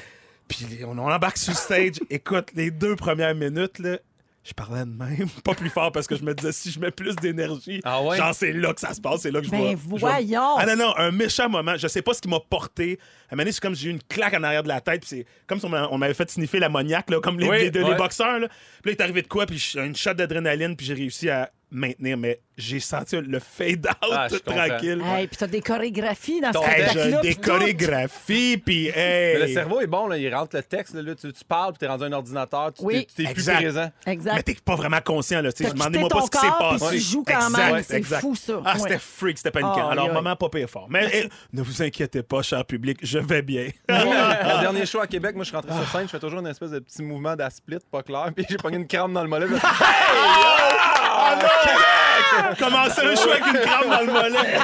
Puis on, on embarque sur le stage. [LAUGHS] Écoute, les deux premières minutes, là, je parlais de même. [LAUGHS] Pas plus fort parce que je me disais, si je mets plus d'énergie, Ah ouais? genre, c'est là que ça se passe. C'est là que je Ben, vais- voyons. Ah non, non, un méchant moment. Je sais pas ce qui m'a porté. À un moment donné, c'est comme si j'ai eu une claque en arrière de la tête. Puis c'est comme si on m'a- on m'avait fait sniffer l'ammoniaque, là, comme les, Oui, les- les ouais. boxeurs. Là. Puis là, il est arrivé de quoi? Puis j'ai une shot d'adrénaline. Puis j'ai réussi à maintenir. Mais j'ai senti le fade-out Ah, tranquille. Hey, puis t'as des chorégraphies dans ce Ton Hey, j'ai des chorégraphies, puis Mais hey. le cerveau est bon, là, il rentre le texte, là, là, tu, tu parles, puis t'es rendu un ordinateur, tu Oui. t'es- plus Exact. présent. Mais Exact. t'es pas vraiment conscient, là. Tu sais, demandez-moi pas ce qui s'est passé. tu joues quand Exact, même. C'est exact. fou, ça. Ah, Ouais. c'était freak, c'était paniquant. Oh, Alors, moment pas pire fort. Mais eh, ne vous inquiétez pas, cher public, je vais bien. [LAUGHS] [LAUGHS] Le dernier show à Québec, moi, je suis rentré sur scène, je fais toujours une espèce de petit mouvement d'asplit, pas clair, puis j'ai pogné une crampe dans le mollet. [LAUGHS] puis Commencer le show avec une crampe dans le mollet.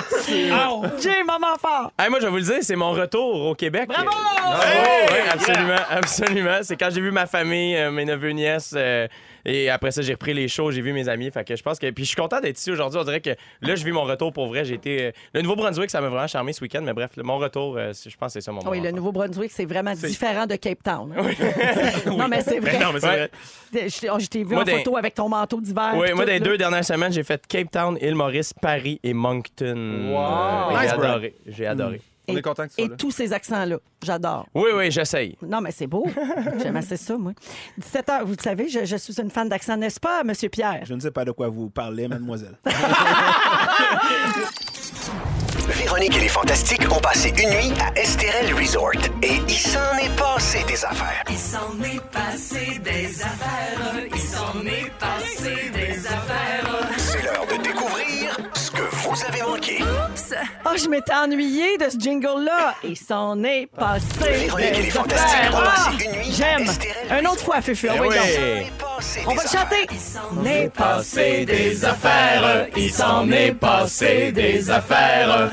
Jay, maman fort. Hey, moi, je vais vous le dire, c'est mon retour au Québec. Bravo! Bravo! Ouais, absolument, absolument. C'est quand j'ai vu ma famille, euh, mes neveux, nièces, euh, et après ça, j'ai repris les shows, j'ai vu mes amis. Fait que je pense que. Puis je suis content d'être ici aujourd'hui. On dirait que là, je vis mon retour pour vrai. J'ai été. euh, Le Nouveau-Brunswick, ça m'a vraiment charmé ce week-end, mais bref, mon retour, euh, je pense que c'est ça mon Ah Oui, moment le. Nouveau-Brunswick, c'est vraiment différent de Cape Town. hein. [LAUGHS] non, mais c'est vrai. Mais [LAUGHS] non, mais c'est vrai. Je t'ai- oh, je t'ai vu Moi, en des- photo avec ton manteau d'hiver. Oui, moi, des deux dernières semaines, j'ai fait Cape Town, Île-Maurice, Paris et Moncton. Wow. Euh, Nice, j'ai bro. adoré. J'ai adoré. On est content que tu sois Et là. tous ces accents-là, j'adore. Oui, oui, j'essaye. Non, mais c'est beau. J'aime assez ça, moi. 17 h, vous le savez, je, je suis une fan d'accent, n'est-ce pas, Monsieur Pierre? Je ne sais pas de quoi vous parlez, mademoiselle. [LAUGHS] Véronique et les Fantastiques ont passé une nuit à Esterel Resort. Et il s'en est passé des affaires. Il s'en est passé des affaires. Il s'en est passé des affaires. C'est l'heure de découvrir ce que vous avez manqué. Oh, je m'étais ennuyée de ce jingle-là. Et s'en est passé des affaires. Ah, J'aime. Une autre fois, Fufu. Eh Ah oui, donc. On va le chanter. Il s'en est passé des affaires. Il s'en est passé des affaires.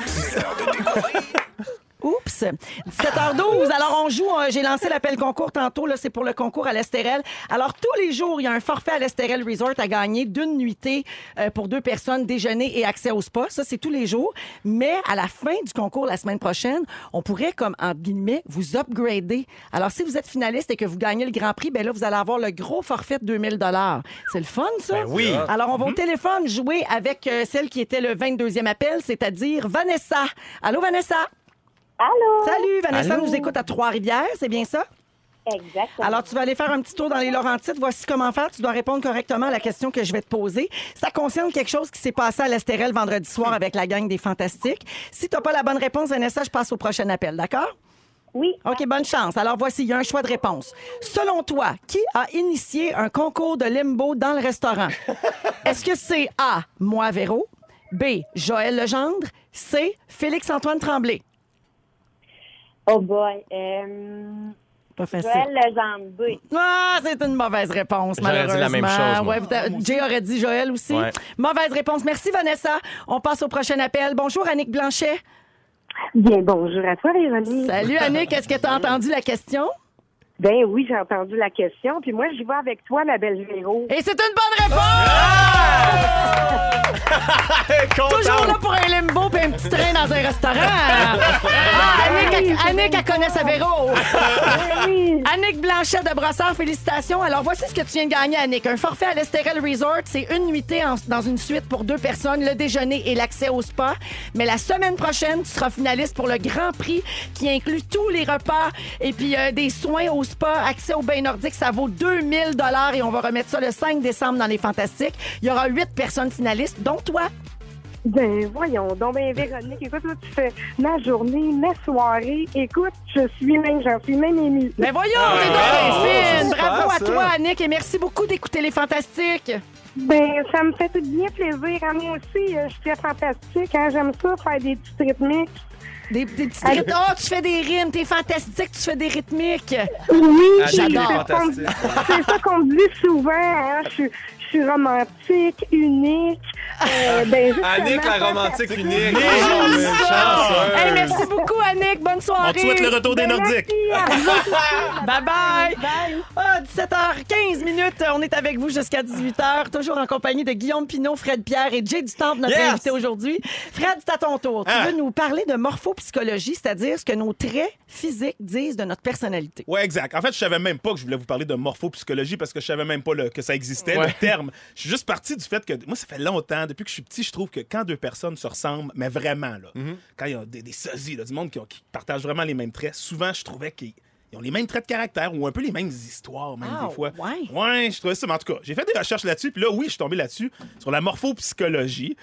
Oups! 17h12. Alors, on joue. J'ai lancé l'appel concours tantôt. Là, c'est pour le concours à l'Estérel. Alors, tous les jours, il y a un forfait à l'Estérel Resort à gagner d'une nuitée euh, pour deux personnes, déjeuner et accès au spa. Ça, c'est tous les jours. Mais à la fin du concours la semaine prochaine, on pourrait, comme, entre guillemets, vous upgrader. Alors, si vous êtes finaliste et que vous gagnez le grand prix, ben là, vous allez avoir le gros forfait de 2000 C'est le fun, ça? Ben oui. Alors, on va au téléphone jouer avec euh, celle qui était le 22e appel, c'est-à-dire Vanessa. Allô, Vanessa? Allô? Salut, Vanessa Allô? nous écoute à Trois-Rivières, c'est bien ça? Exactement. Alors, tu vas aller faire un petit tour dans les Laurentides. Voici comment faire. Tu dois répondre correctement à la question que je vais te poser. Ça concerne quelque chose qui s'est passé à l'Estérel vendredi soir avec la gang des Fantastiques. Si tu n'as pas la bonne réponse, Vanessa, je passe au prochain appel, d'accord? Oui. OK, bonne chance. Alors, voici, il y a un choix de réponse. Selon toi, qui a initié un concours de limbo dans le restaurant? [LAUGHS] Est-ce que c'est A, moi, Véro? B, Joël Legendre? C, Félix-Antoine Tremblay? Oh boy. Euh, Pas facile. Joël Legendre. Ah, c'est une mauvaise réponse, J'aurais dit malheureusement. la même chose, moi. Ouais, vous- Jay aurait dit Joël aussi. Ouais. Mauvaise réponse. Merci, Vanessa. On passe au prochain appel. Bonjour, Annick Blanchet. Bien, bonjour à toi, Véronique. Salut, Annick. Est-ce que tu as entendu la question? Ben oui, j'ai entendu la question. Puis moi, j'y vais avec toi, ma belle Véro. Et c'est une bonne réponse! [LAUGHS] Toujours là pour un limbo et un petit train dans un restaurant. [LAUGHS] Ah, Annick, elle, Annick, elle connaît sa Véro. Oui. Annick Blanchet de Brossard, félicitations. Alors, voici ce que tu viens de gagner, Annick. Un forfait à l'Estérel Resort, c'est une nuitée en- dans une suite pour deux personnes, le déjeuner et l'accès au spa. Mais la semaine prochaine, tu seras finaliste pour le Grand Prix qui inclut tous les repas et puis euh, des soins au spa, accès au bain nordique. Ça vaut 2000 dollars et on va remettre ça le 5 décembre dans les Fantastiques. Il y aura huit personnes finalistes, dont toi. Ben, voyons donc, ben, Véronique, écoute, là, tu fais ma journée, mes soirées. Écoute, je suis même, j'en suis même émue. Ben voyons, t'es donc bravo, bien fine. Bravo à toi, Annick, et merci beaucoup d'écouter Les Fantastiques. Ben, ça me fait tout bien plaisir. À moi aussi, euh, je suis très fantastique. Hein? J'aime ça, faire des petites rythmiques. Des, des. Oh, tu fais des rimes, t'es fantastique, tu fais des rythmiques. Oui, Annick, c'est ça qu'on- fantastique. c'est ça qu'on me dit souvent. Hein? Je, suis- je suis romantique, unique. Euh, ben, [LAUGHS] Annick, la romantique unique. Oh, ça. chanceuse. Hey, merci beaucoup, Annick. Bonne soirée. On te souhaite le retour des Ben, Nordiques. merci à vous aussi. [LAUGHS] Bye bye. Bye. Ah, 17h15 minutes. On est avec vous jusqu'à 18h, toujours en compagnie de Guillaume Pinot, Fred Pierre et Jay Dutemps, notre Yes. invité aujourd'hui. Fred, c'est à ton tour. Tu Ah. veux nous parler de morphopsychologie, c'est-à-dire ce que nos traits physiques disent de notre personnalité. Ouais, exact. En fait, je savais même pas que je voulais vous parler de morphopsychologie parce que je savais même pas le- que ça existait, Ouais. le terme. Je suis juste parti du fait que moi, ça fait longtemps, depuis que je suis petit, je trouve que quand deux personnes se ressemblent, mais vraiment, là, quand il y a des, des sosies, là, du monde qui, ont- qui partagent vraiment les mêmes traits, souvent, je trouvais qu'ils ils ont les mêmes traits de caractère ou un peu les mêmes histoires, même Ah, des fois. ouais. Ouais, je trouvais ça. Mais en tout cas, j'ai fait des recherches là-dessus, puis là, oui, je suis tombé là-dessus, sur la morphopsychologie.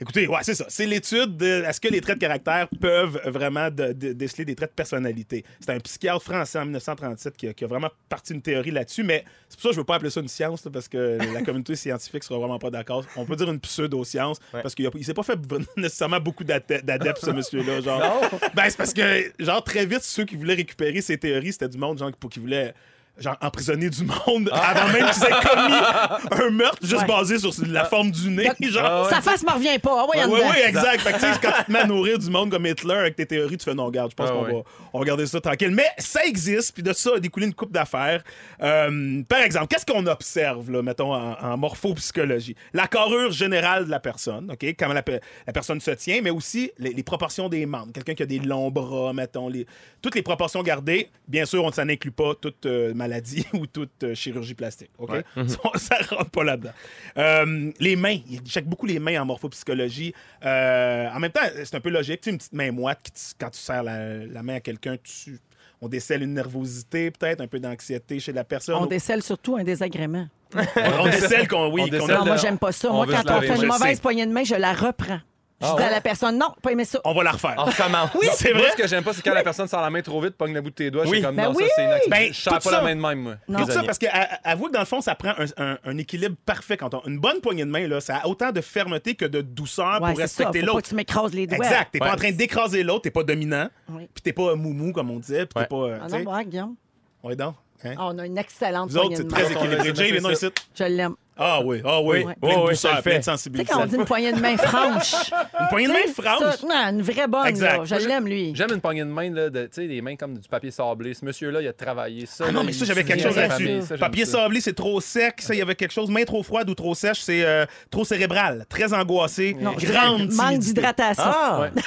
Écoutez, ouais, c'est ça. C'est l'étude de est-ce que les traits de caractère peuvent vraiment de- de- déceler des traits de personnalité. C'est un psychiatre français en 1937 qui a, qui a vraiment parti une théorie là-dessus, mais c'est pour ça que je veux pas appeler ça une science, là, parce que [LAUGHS] la communauté scientifique sera vraiment pas d'accord. On peut dire une pseudo-science, parce qu'il il s'est pas fait [LAUGHS] nécessairement beaucoup d'adeptes, ce monsieur-là. Genre. Ben, c'est parce que, genre, très vite, ceux qui voulaient récupérer ces théories, c'était du monde, genre, pour qui voulait genre emprisonner du monde avant même qu'ils aient commis un meurtre juste Ouais. basé sur la forme du nez. Genre. Sa face me revient pas. Ah Oui, exact. Fait que, tu sais, quand tu te mets à [LAUGHS] nourrir du monde comme Hitler avec tes théories, tu fais non, regarde, je pense Ah, qu'on ouais. va, on va garder ça tranquille. Mais ça existe, puis de ça a découlé une coupe d'affaires. Euh, par exemple, qu'est-ce qu'on observe, là, mettons, en, en morphopsychologie? La carrure générale de la personne, OK? Comment la, pe- la personne se tient, mais aussi les, les proportions des membres. Quelqu'un qui a des longs bras, mettons, les, toutes les proportions gardées. Bien sûr, on ne s'en inclut pas toute euh, maladie [LAUGHS] ou toute euh, chirurgie plastique, OK? [LAUGHS] ça, ça rentre pas là-dedans. Euh, les mains, il check beaucoup les mains en morphopsychologie. Euh, en même temps, c'est un peu logique. Tu sais, une petite main moite, qui quand tu serres la, la main à quelqu'un, tu... On décèle une nervosité, peut-être, un peu d'anxiété chez la personne. On décèle surtout un désagrément. [LAUGHS] On décèle qu'on oui, décèle a- Non, moi, j'aime pas ça. on Moi, quand on fait une mauvaise poignée de main, je la reprends. Je Ah dis à ouais? la personne, non, pas aimé ça. On va la refaire. On recommence. Oui, C'est Moi, vrai? ce que j'aime pas, c'est quand la personne sort la main trop vite, pogne le bout de tes doigts. Je Oui. suis comme, Ben non, oui. ça, c'est inacceptable. Ben, je sors tout pas ça. la main de même, moi. Non. Tout ça parce que à- à- avoue que dans le fond, ça prend un, un- un équilibre parfait quand on. Une bonne poignée de main, là, ça a autant de fermeté que de douceur Ouais, pour respecter l'autre. que tu m'écrases les doigts. Exact. T'es pas en train d'écraser l'autre, t'es pas dominant, Oui. puis t'es pas moumou, comme on disait, puis Ouais. t'es pas. euh, Ah non, Guillaume. Ouais, donc. hein? Ah, on a une excellente Vous autres, poignée c'est de très équilibré. Jay, ici. Je l'aime. Ah oui, ah oui. Ouais. Plein de Ouais, douceur, plein fait. de Tu sais, sensibilité. quand on dit une poignée de main franche. [LAUGHS] Une poignée de main franche. Ça, non, une vraie bonne, Exact. là. Je Moi, l'aime, lui. J'aime une poignée de main, là, de, tu sais, des mains comme du papier sablé. Ce monsieur-là, il a travaillé ça. Ah non, là, mais ça, il j'avais quelque chose là-dessus. famille, ça, j'aime Papier ça. sablé, c'est trop sec. Ça, il y avait quelque chose. Main trop froide ou trop sèche, c'est euh, trop cérébral. Très angoissé. grande Manque timidité. d'hydratation. Ah! Ouais. [LAUGHS]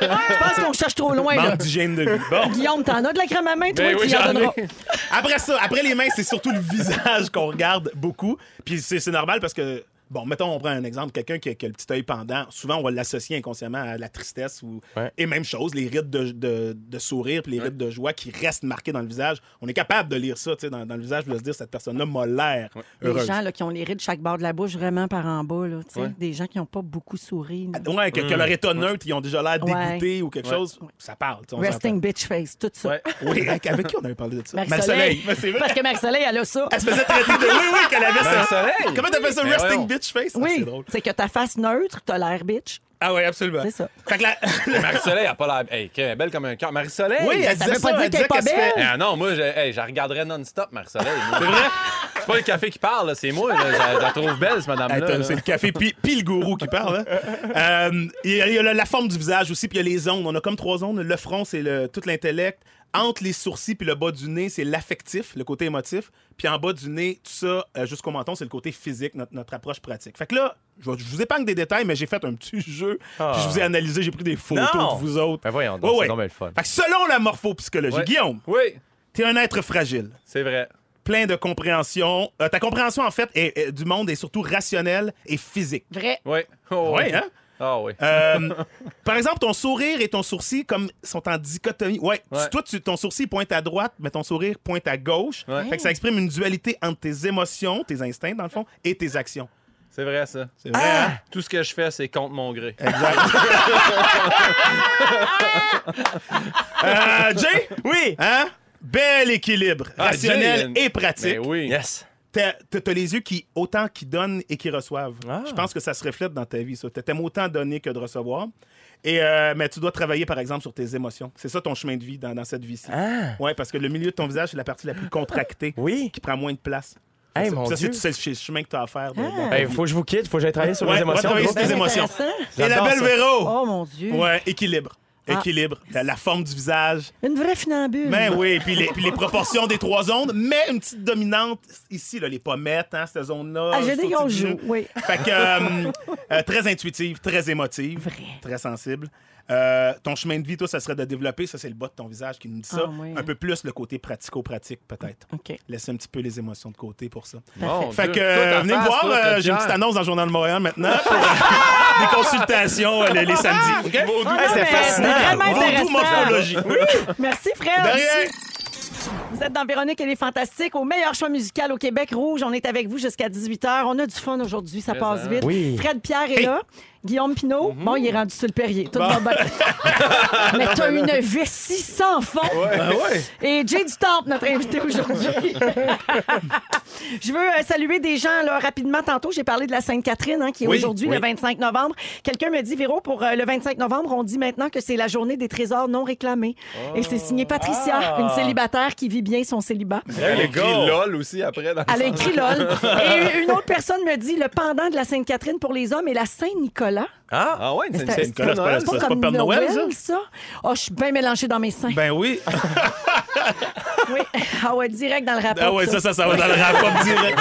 Je pense qu'on cherche trop loin, là. Manque d'hygiène de vie. Bon. Guillaume, t'en as de la crème à main, toi, Ben tu oui, y en j'en ai. donneras. Après ça, après les mains, c'est surtout le visage qu'on regarde beaucoup. Puis c'est c'est normal parce que, bon, mettons, on prend un exemple, quelqu'un qui, a- qui a le petit œil pendant. Souvent, on va l'associer inconsciemment à la tristesse. Ou... Ouais. Et même chose, les rides de, de- de sourire puis les rides de joie qui restent marqués dans le visage. On est capable de lire ça, tu sais, dans, dans le visage, de se dire, cette personne-là m'a l'air Les gens là, qui ont les rides de chaque bord de la bouche vraiment par en bas, là, Ouais. des gens qui n'ont pas beaucoup souri. là. Ouais, que, que leur état neutre, ils ont déjà l'air Ouais. dégoûtés ou quelque Ouais. chose. Ça parle. Resting bitch face, tout ça. Ouais. [LAUGHS] Oui, avec, avec qui on avait parlé de ça? Marie-Soleil. Parce que Marie-Soleil, elle a ça. Elle se faisait traiter de. Oui, oui, qu'elle avait ça. Comment t'appelles ça? Resting voyons. Bitch face? Ah, Oui, c'est drôle. c'est que ta face neutre, t'as l'air bitch. Ah, oui, absolument. C'est ça. Fait que la- [LAUGHS] Marie-Soleil, elle a pas l'air. Hey, elle est belle comme un cœur. Marie-Soleil? Oui, elle disait pas ça. dire elle qu'elle est disait pas fait- belle? Ah non, moi, je, hey, je regarderais non-stop, Marie-Soleil. C'est vrai? C'est pas le café qui parle, c'est moi. là. Je, je la trouve belle, cette madame-là. Là. c'est le café puis, le gourou qui parle. hein. [LAUGHS] Euh, Il y y a la, la forme du visage aussi, puis il y a les zones. On a comme trois zones. Le front, c'est le, tout l'intellect. Entre les sourcils puis le bas du nez, c'est l'affectif, le côté émotif. Puis en bas du nez, tout ça, euh, jusqu'au menton, c'est le côté physique, notre, notre approche pratique. Fait que là, je, vous épargne des détails, mais j'ai fait un petit [LAUGHS] jeu. Puis je vous ai analysé, j'ai pris des photos Non. de vous autres. Ben voyons donc, ouais. le fun. Fait que selon la morphopsychologie, Ouais. Guillaume, Oui, t'es un être fragile. c'est vrai. plein de compréhension. Euh, ta compréhension, en fait, est- est- du monde est surtout rationnelle et physique. Vrai. Oui. Oh, Oui, hein? Ah oui. Euh, par exemple, ton sourire et ton sourcil comme sont en dichotomie. Ouais, tu- toi, tu- ton sourcil pointe à droite, mais ton sourire pointe à gauche. Ouais. Fait que ça exprime une dualité entre tes émotions, tes instincts, dans le fond, et tes actions. C'est vrai, ça. C'est vrai, hein? Tout ce que je fais, c'est contre mon gré. Exact. [LAUGHS] Euh, Jay? Oui! Hein? Bel équilibre, Ah, rationnel Jay, et pratique. Ben oui. Yes. T'as les yeux qui, autant qui donnent et qui reçoivent. Ah. Je pense que ça se reflète dans ta vie, ça. T'aimes autant donner que de recevoir. Et, euh, mais tu dois travailler, par exemple, sur tes émotions. C'est ça ton chemin de vie dans, dans cette vie-ci. Ah. Ouais, parce que le milieu de ton visage, c'est la partie la plus contractée, [LAUGHS] Oui. qui prend moins de place. Hey, ça, mon ça, c'est le chemin que tu as à faire. Ben, vie. faut que je vous quitte, faut que j'aille travailler sur Ouais, émotions. travailler sur tes émotions. Et la belle ça. Véro! Oh mon Dieu. Ouais, équilibre. Ah. Équilibre. La, la forme du visage. Une vraie funambule. Ben oui, puis les, puis les proportions des trois ondes, mais une petite dominante ici, là, les pommettes, hein, cette zone-là. Ah, j'ai du joues, genou. oui. Fait que euh, euh, très intuitive, très émotive, Vrai. très sensible. Euh, ton chemin de vie, toi, ça serait de développer, ça c'est le bas de ton visage qui nous dit ça, Ah, oui. un peu plus le côté pratico-pratique peut-être. OK. Laisser un petit peu les émotions de côté pour ça. Mon Fait que euh, venez me voir, euh, j'ai une petite annonce dans le Journal de Montréal maintenant pour euh, des consultations euh, les, les samedis. OK? Ah, Hey, non, c'était mais fascinant. C'est vraiment Vaudou morphologie. Merci, Fred. De rien. Vous êtes dans Véronique et les Fantastiques, au meilleur choix musical au Québec Rouge. On est avec vous jusqu'à 18h. On a du fun aujourd'hui, ça passe vite. Oui. Fred Pierre est là. Guillaume Pinot, Mhm. bon, il est rendu sur le Perrier. Tout va bien. Mais t'as une vessie sans fond. Ben ouais. Et Jay du Temple, notre invité aujourd'hui. Je veux euh, saluer des gens là, rapidement. Tantôt, j'ai parlé de la Sainte-Catherine, hein, qui est Oui, aujourd'hui oui. le 25 novembre. Quelqu'un me dit, Véro, pour euh, le 25 novembre, on dit maintenant que c'est la journée des trésors non réclamés. Et c'est signé Patricia, Ah. une célibataire qui vit bien son célibat. Elle a écrit LOL aussi après. Dans Elle a écrit LOL. [LAUGHS] Et une autre personne me dit le pendant de la Sainte-Catherine pour les hommes est la Saint-Nicolas voilà. Ah! Ah ouais, c'est c'est- c'est Nicolas, c'est pas- ça. pas- Père Noël, ça? Oh, je suis bien mélangée dans mes seins. Ben oui. [LAUGHS] Oui. Ah ouais, direct dans le rapport. Ah ouais, ça, ça, ça va dans le rap direct.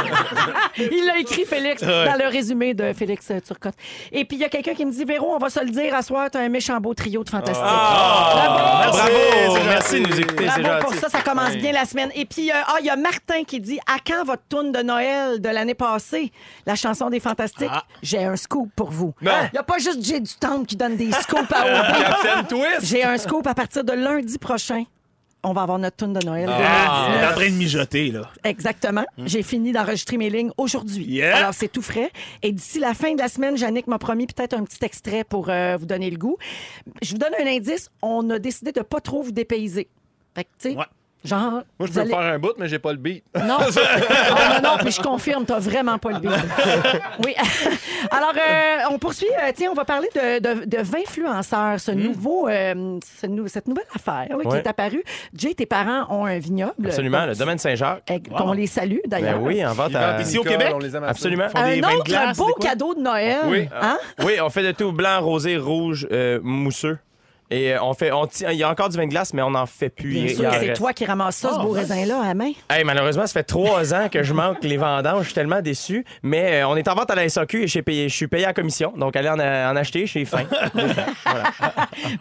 [LAUGHS] Il l'a écrit, Félix, Ouais. dans le résumé de Félix euh, Turcotte. Et puis, il y a quelqu'un qui me dit Véro, on va se le dire, à soir, t'as un méchant beau trio de fantastiques. Ah, Merci, bravo! c'est Merci de gentil. nous écouter, c'est Bravo pour gentil. ça, ça commence bien la semaine. Et puis, euh, ah, il y a Martin qui dit À quand votre tourne de Noël de l'année passée, la chanson des Fantastiques Ah. J'ai un scoop pour vous. Non. Il n'y a pas juste Jay du Temple qui donne des [LAUGHS] scoops à. Captain Twist. J'ai un scoop à partir de lundi prochain. On va avoir notre tourne de Noël. Ah, il 2019. est en train de mijoter, là. Exactement. J'ai fini d'enregistrer mes lignes aujourd'hui. Yeah. Alors, c'est tout frais. Et d'ici la fin de la semaine, Jannick m'a promis peut-être un petit extrait pour euh, vous donner le goût. Je vous donne un indice. On a décidé de pas trop vous dépayser. Fait que, tu sais, Ouais. Genre... Moi, je peux allez- faire un bout, mais j'ai pas le beat. Non. [LAUGHS] Ah, non, non, puis je confirme, t'as vraiment pas le beat. Oui. [LAUGHS] Alors, euh, on poursuit. euh, tiens, on va parler de, de, de 20 influenceurs, ce nouveau, euh, ce nou- cette nouvelle affaire là, qui Ouais. est apparue. Jay, tes parents ont un vignoble. Absolument, Donc, le domaine Saint-Jacques. eh, Qu'on les salue, d'ailleurs. Ben oui, en vente à... Ici au Québec? On les aime. Absolument. Font des Un autre glace, beau cadeau de Noël. Oui. Hein? Oui, on fait de tout blanc, rosé, rouge, euh, mousseux. Et euh, on fait, on tient- il y a encore du vin de glace, mais on n'en fait plus. Bien Il- il sûr, c'est reste. toi qui ramasses ça, ce beau raisin-là, à main. Hey, malheureusement, ça fait trois ans que je manque les vendanges. Je suis tellement déçu. Mais euh, on est en vente à la SAQ et je suis payé, je suis payé à commission. Donc, allez en, en acheter chez Fin. [LAUGHS]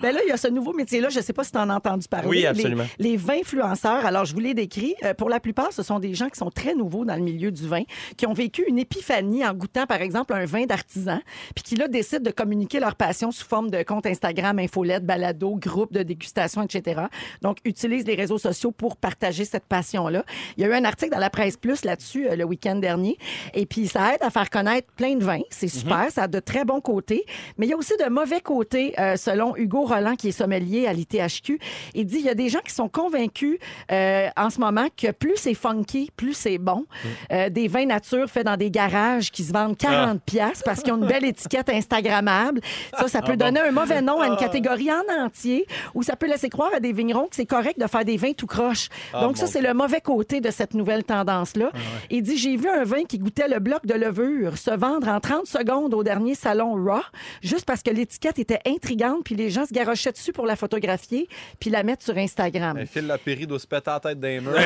Ben là, il y a ce nouveau métier-là. Je ne sais pas si tu en as entendu parler. Oui, absolument. Les, les vins influenceurs. Alors, je vous l'ai décrit. Euh, pour la plupart, ce sont des gens qui sont très nouveaux dans le milieu du vin, qui ont vécu une épiphanie en goûtant, par exemple, un vin d'artisan, puis qui, là, décident de communiquer leur passion sous forme de compte Instagram, infolette, balado, groupe de dégustation, etc. Donc, utilisent les réseaux sociaux pour partager cette passion-là. Il y a eu un article dans la presse plus là-dessus euh, le week-end dernier. Et puis, ça aide à faire connaître plein de vins. C'est super. Ça a de très bons côtés. Mais il y a aussi de mauvais côtés, euh, selon Hugo Roland, qui est sommelier à l'ITHQ. Il dit il y a des gens qui sont convaincus euh, en ce moment que plus c'est funky, plus c'est bon. Euh, des vins nature faits dans des garages qui se vendent 40 pièces parce qu'ils ont une belle étiquette Instagrammable. Ça, ça peut donner un mauvais nom à une catégorie en entier ou ça peut laisser croire à des vignerons que c'est correct de faire des vins tout croche. Donc, ça, c'est le mauvais côté de cette nouvelle tendance-là. Il dit J'ai vu un vin qui goûtait le bloc de levure se vendre en 30 secondes au dernier salon Raw, juste parce que l'étiquette était intrigante, puis les gens se garochaient dessus pour la photographier, puis la mettre sur Instagram. Un fil la péri doit se péter la tête d'un mur. [LAUGHS]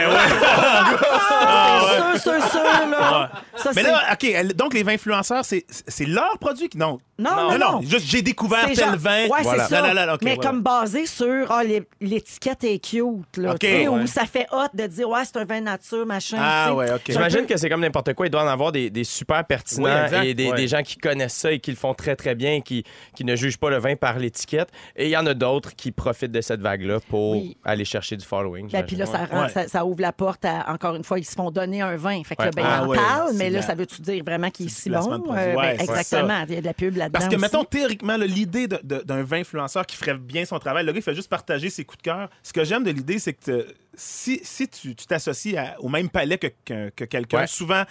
C'est sûr, sûr, sûr, là. Ça, Mais là, OK, donc les vins influenceurs, c'est leur produit qui. Non. Non, non, non. Juste, j'ai découvert tel genre- vin. Ouais, Voilà. c'est ça. Non, non, non, OK. Mais ouais, comme basé sur ah, les- l'étiquette est cute, là, OK. tu sais, Ouais. où ça fait hot de dire ouais, c'est un vin nature, machin. Ah, tu sais. ouais, OK. J'imagine que c'est comme n'importe quoi. Il doit en avoir des, des super pertinents exact. et des, Ouais. des gens qui connaissent ça et qui le font très, très bien et qui, qui ne jugent pas le vin par l'étiquette. Et il y en a d'autres qui profitent de cette vague-là pour Oui. aller chercher du following. Ben, puis là, ça, j'imagine. rend- Ouais. ça, ça ouvre la porte à, encore une fois, ils se font donner un vin. Fait que là, ben, Ah ils en ouais, parlent, c'est mais là, la- ça veut-tu dire vraiment qu'il est c'est si du placement bon? de produit. Euh, ben, exactement. Il y a de la pub là-dedans. Parce que, aussi. mettons, théoriquement, là, l'idée de- de- d'un vin influenceur qui ferait bien son travail, le gars, il fait juste partager ses coups de cœur. Ce que j'aime de l'idée, c'est que te- si, si tu t'associes au même palais que, que- que quelqu'un, Ouais. souvent,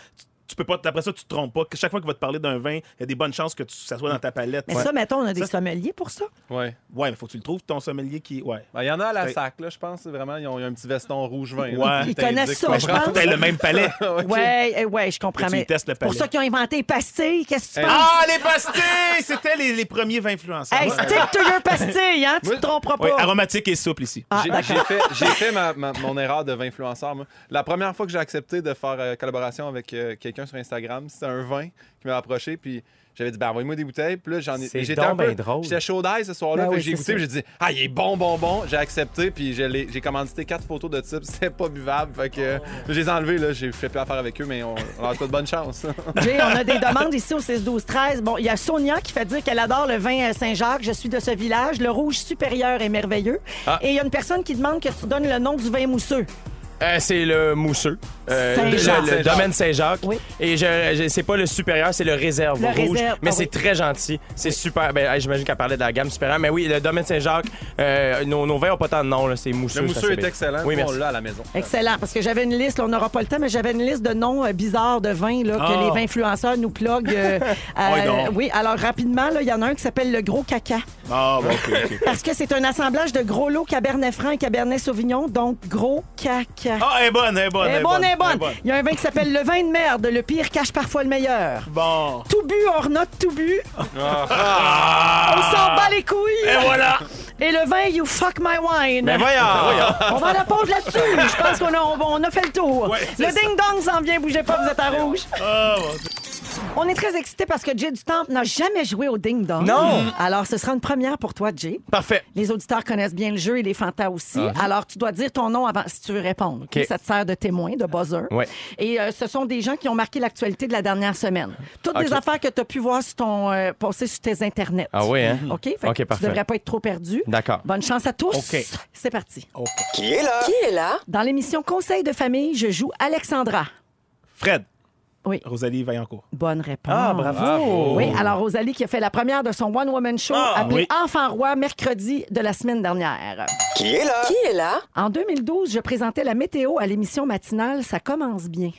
tu, peux pas, après ça, tu te trompes pas. Que Chaque fois qu'il va te parler d'un vin, il y a des bonnes chances que tu, ça soit dans ta palette. Mais ouais. ça, mettons, on a des Ça- sommeliers pour ça. Ouais. Ouais, mais faut que tu le trouves, ton sommelier qui. Ouais. Ben, Il y en a à la Ouais. sac, là, je pense. Vraiment, ils ont, ils ont un petit veston rouge vin. Ouais. Ils connaissent ça, je pense. Le même palais. [LAUGHS] Ok. Ouais, eh, ouais, je comprends. Tu Mais pour ça qu'ils ont inventé les pastilles, qu'est-ce que tu Hey. penses? Ah, les pastilles! C'était les, les premiers vins influenceurs. Hey, stick to your pastilles, hein? Tu te tromperas Ouais, pas. aromatique et souple ici. Ah, J'ai- fait, j'ai fait ma- ma- mon erreur de vin influenceur. Moi. La première fois que j'ai accepté de faire euh, collaboration avec euh, quelqu'un sur Instagram, c'était un vin qui m'a approché. Puis j'avais dit, ben, envoyez-moi des bouteilles. Puis là, j'en ai. C'est J'étais un peu. ben drôle. J'étais chaud d'ail ce soir-là. Ben oui, que j'ai goûté. puis J'ai dit, ah, il est bon, bon, bon. J'ai accepté. Puis j'ai commandité quatre photos de type. [LAUGHS] C'était pas buvable. Fait que euh, je les ai enlevés. Là. J'ai fait plus affaire avec eux, mais on, on leur souhaite bonne chance. [LAUGHS] Jay, on a des demandes ici au 6 12 13 Bon, il y a Sonia qui fait dire qu'elle adore le vin euh, Saint-Jacques. Je suis de ce village. Le rouge supérieur est merveilleux. Ah. Et il y a une personne qui demande que tu donnes le nom du vin mousseux. Euh, c'est le mousseux. Euh, Saint-Jacques. le, domaine Saint-Jacques. Oui. Et je, je- c'est pas le supérieur, c'est le réserve Le rouge. réserve, mais ah c'est oui. très gentil. C'est super. Ben, J'imagine qu'elle parlait de la gamme supérieure. Mais oui, le domaine Saint-Jacques, euh, nos, nos vins n'ont pas tant de nom. là, C'est mousseux. Le mousseux c'est est excellent. Oui, on merci. l'a à la maison. Excellent, parce que j'avais une liste, là, on n'aura pas le temps, mais j'avais une liste de noms euh, bizarres de vins là, que Ah. les vins influenceurs nous pluguent. euh, [LAUGHS] euh, oui, alors rapidement, là, il y en a un qui s'appelle le gros caca. Ah, bon. Parce que c'est un assemblage de gros lots Cabernet Franc et Cabernet Sauvignon, donc gros caca. Ah, elle est bonne, elle est bonne. Elle est bonne, elle est bonne. Il y a un vin qui s'appelle le vin de merde. Le pire cache parfois le meilleur. Bon. Tout bu hors note, tout bu. Ah! On s'en bat les couilles. Et voilà! Et le vin You Fuck My Wine. Ben voyons! On va à la pause là-dessus. Je pense qu'on a, on, a fait le tour. Ouais, le ding-dong s'en vient. Bougez pas, vous êtes à rouge. Bon. On est très excités parce que Jay du Temple n'a jamais joué au ding-dong. Non. Alors, ce sera une première pour toi, Jay. Parfait. Les auditeurs connaissent bien le jeu et les fantas aussi. Alors, tu dois dire ton nom avant si tu veux répondre. Ah. Ça te sert de témoin, de buzzer. Ouais. Et euh, ce sont des gens qui ont marqué l'actualité de la dernière semaine. Toutes des OK. affaires que tu as pu voir sur ton, euh, passer sur tes internets. Ah oui, hein? OK? Fait OK, que tu parfait. devrais pas être trop perdu. D'accord. Bonne chance à tous. OK. C'est parti. Qui est là? Qui est là? Dans l'émission Conseil de famille, je joue Alexandra. Fred. Oui. Rosalie Vaillancourt. Bonne réponse. Ah, bravo! Oui, alors Rosalie qui a fait la première de son One Woman Show Ah, appelé oui. Enfant Roi mercredi de la semaine dernière. Qui est là? Qui est là? En 2012, je présentais la météo à l'émission matinale Ça commence bien.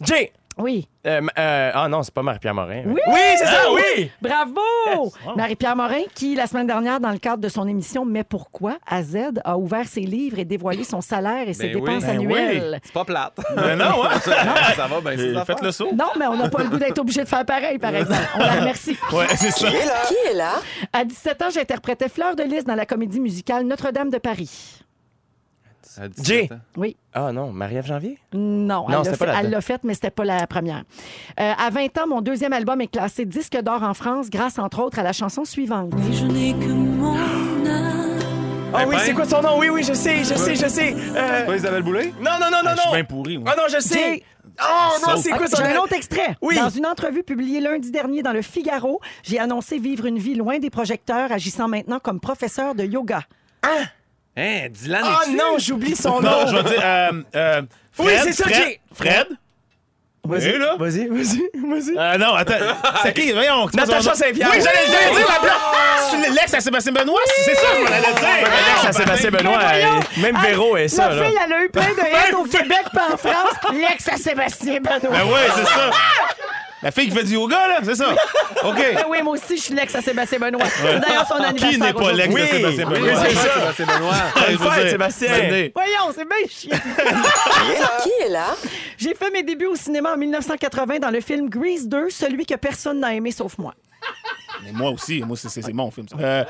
Jay! Oui. Euh, euh, ah non, c'est pas Marie-Pierre Morin. Oui! Oui, c'est ça, oui! Bravo! Marie-Pierre Morin, qui, la semaine dernière, dans le cadre de son émission Mais pourquoi, à Z, a ouvert ses livres et dévoilé son salaire et ses Ben oui. dépenses Ben annuelles. C'est pas plate. Mais [LAUGHS] non, hein? ça va, ben, c'est Euh, Faites le saut. Non, mais on n'a pas le goût d'être obligé de faire pareil, par exemple. On la remercie. [LAUGHS] Ouais, c'est ça. Qui est là? Qui est là? À 17 ans, j'interprétais Fleur de Lys dans la comédie musicale Notre-Dame de Paris. 17 Jay. Oui. Ah non, Marie-Ève Janvier? Non, Non, elle l'a c'était pas fait, là-dedans. elle l'a fait, mais c'était pas la première. Euh, à 20 ans, mon deuxième album est classé disque d'or en France grâce, entre autres, à la chanson suivante. Ah oui, ben. c'est quoi son nom? Oui, oui, je sais, je sais, je sais. Euh, Pas Isabelle Boulay? Non, non, non, non, Je suis non. bien pourri, moi. Ah non, je sais. Jay. Oh non, c'est quoi son J'ai un nom? autre extrait. Oui. Dans une entrevue publiée lundi dernier dans le Figaro, j'ai annoncé vivre une vie loin des projecteurs, agissant maintenant comme professeur de yoga. Hein, Dylan Ah es-tu? non, j'oublie son [LAUGHS] nom. Non, je vais dire. Euh, euh, Fred, Oui, c'est ça, Fred, Jay. Fred? Vas-y, là? vas-y, vas-y, vas-y. Euh, non, attends. [LAUGHS] C'est qui? Voyons. Natacha. Saint-Pierre. Oui, j'allais j'allais Oui. dire la blague. C'est L'ex à Sébastien Benoît, c'est ça, je m'en allais dire. Alex à Sébastien Benoît, même Véro est ça, La fille, elle a eu plein de [LAUGHS] hits au Québec pas en France. L'ex à Sébastien Benoît. Ben ouais, c'est ça. La fille qui fait du yoga, là, c'est ça. [LAUGHS] OK. Ben oui, moi aussi, je suis l'ex à Sébastien Benoît. C'est d'ailleurs son anniversaire. Qui n'est pas l'ex de Oui. Sébastien Oui, Benoît? c'est ça. Sébastien Benoît. Fête, Sébastien. Voyons, c'est bien chiant. Qui est là? J'ai fait mes débuts au cinéma en 1980 dans le film Grease 2, celui que personne n'a aimé sauf moi. Mais moi aussi, moi, c'est- mon film, ça. Euh,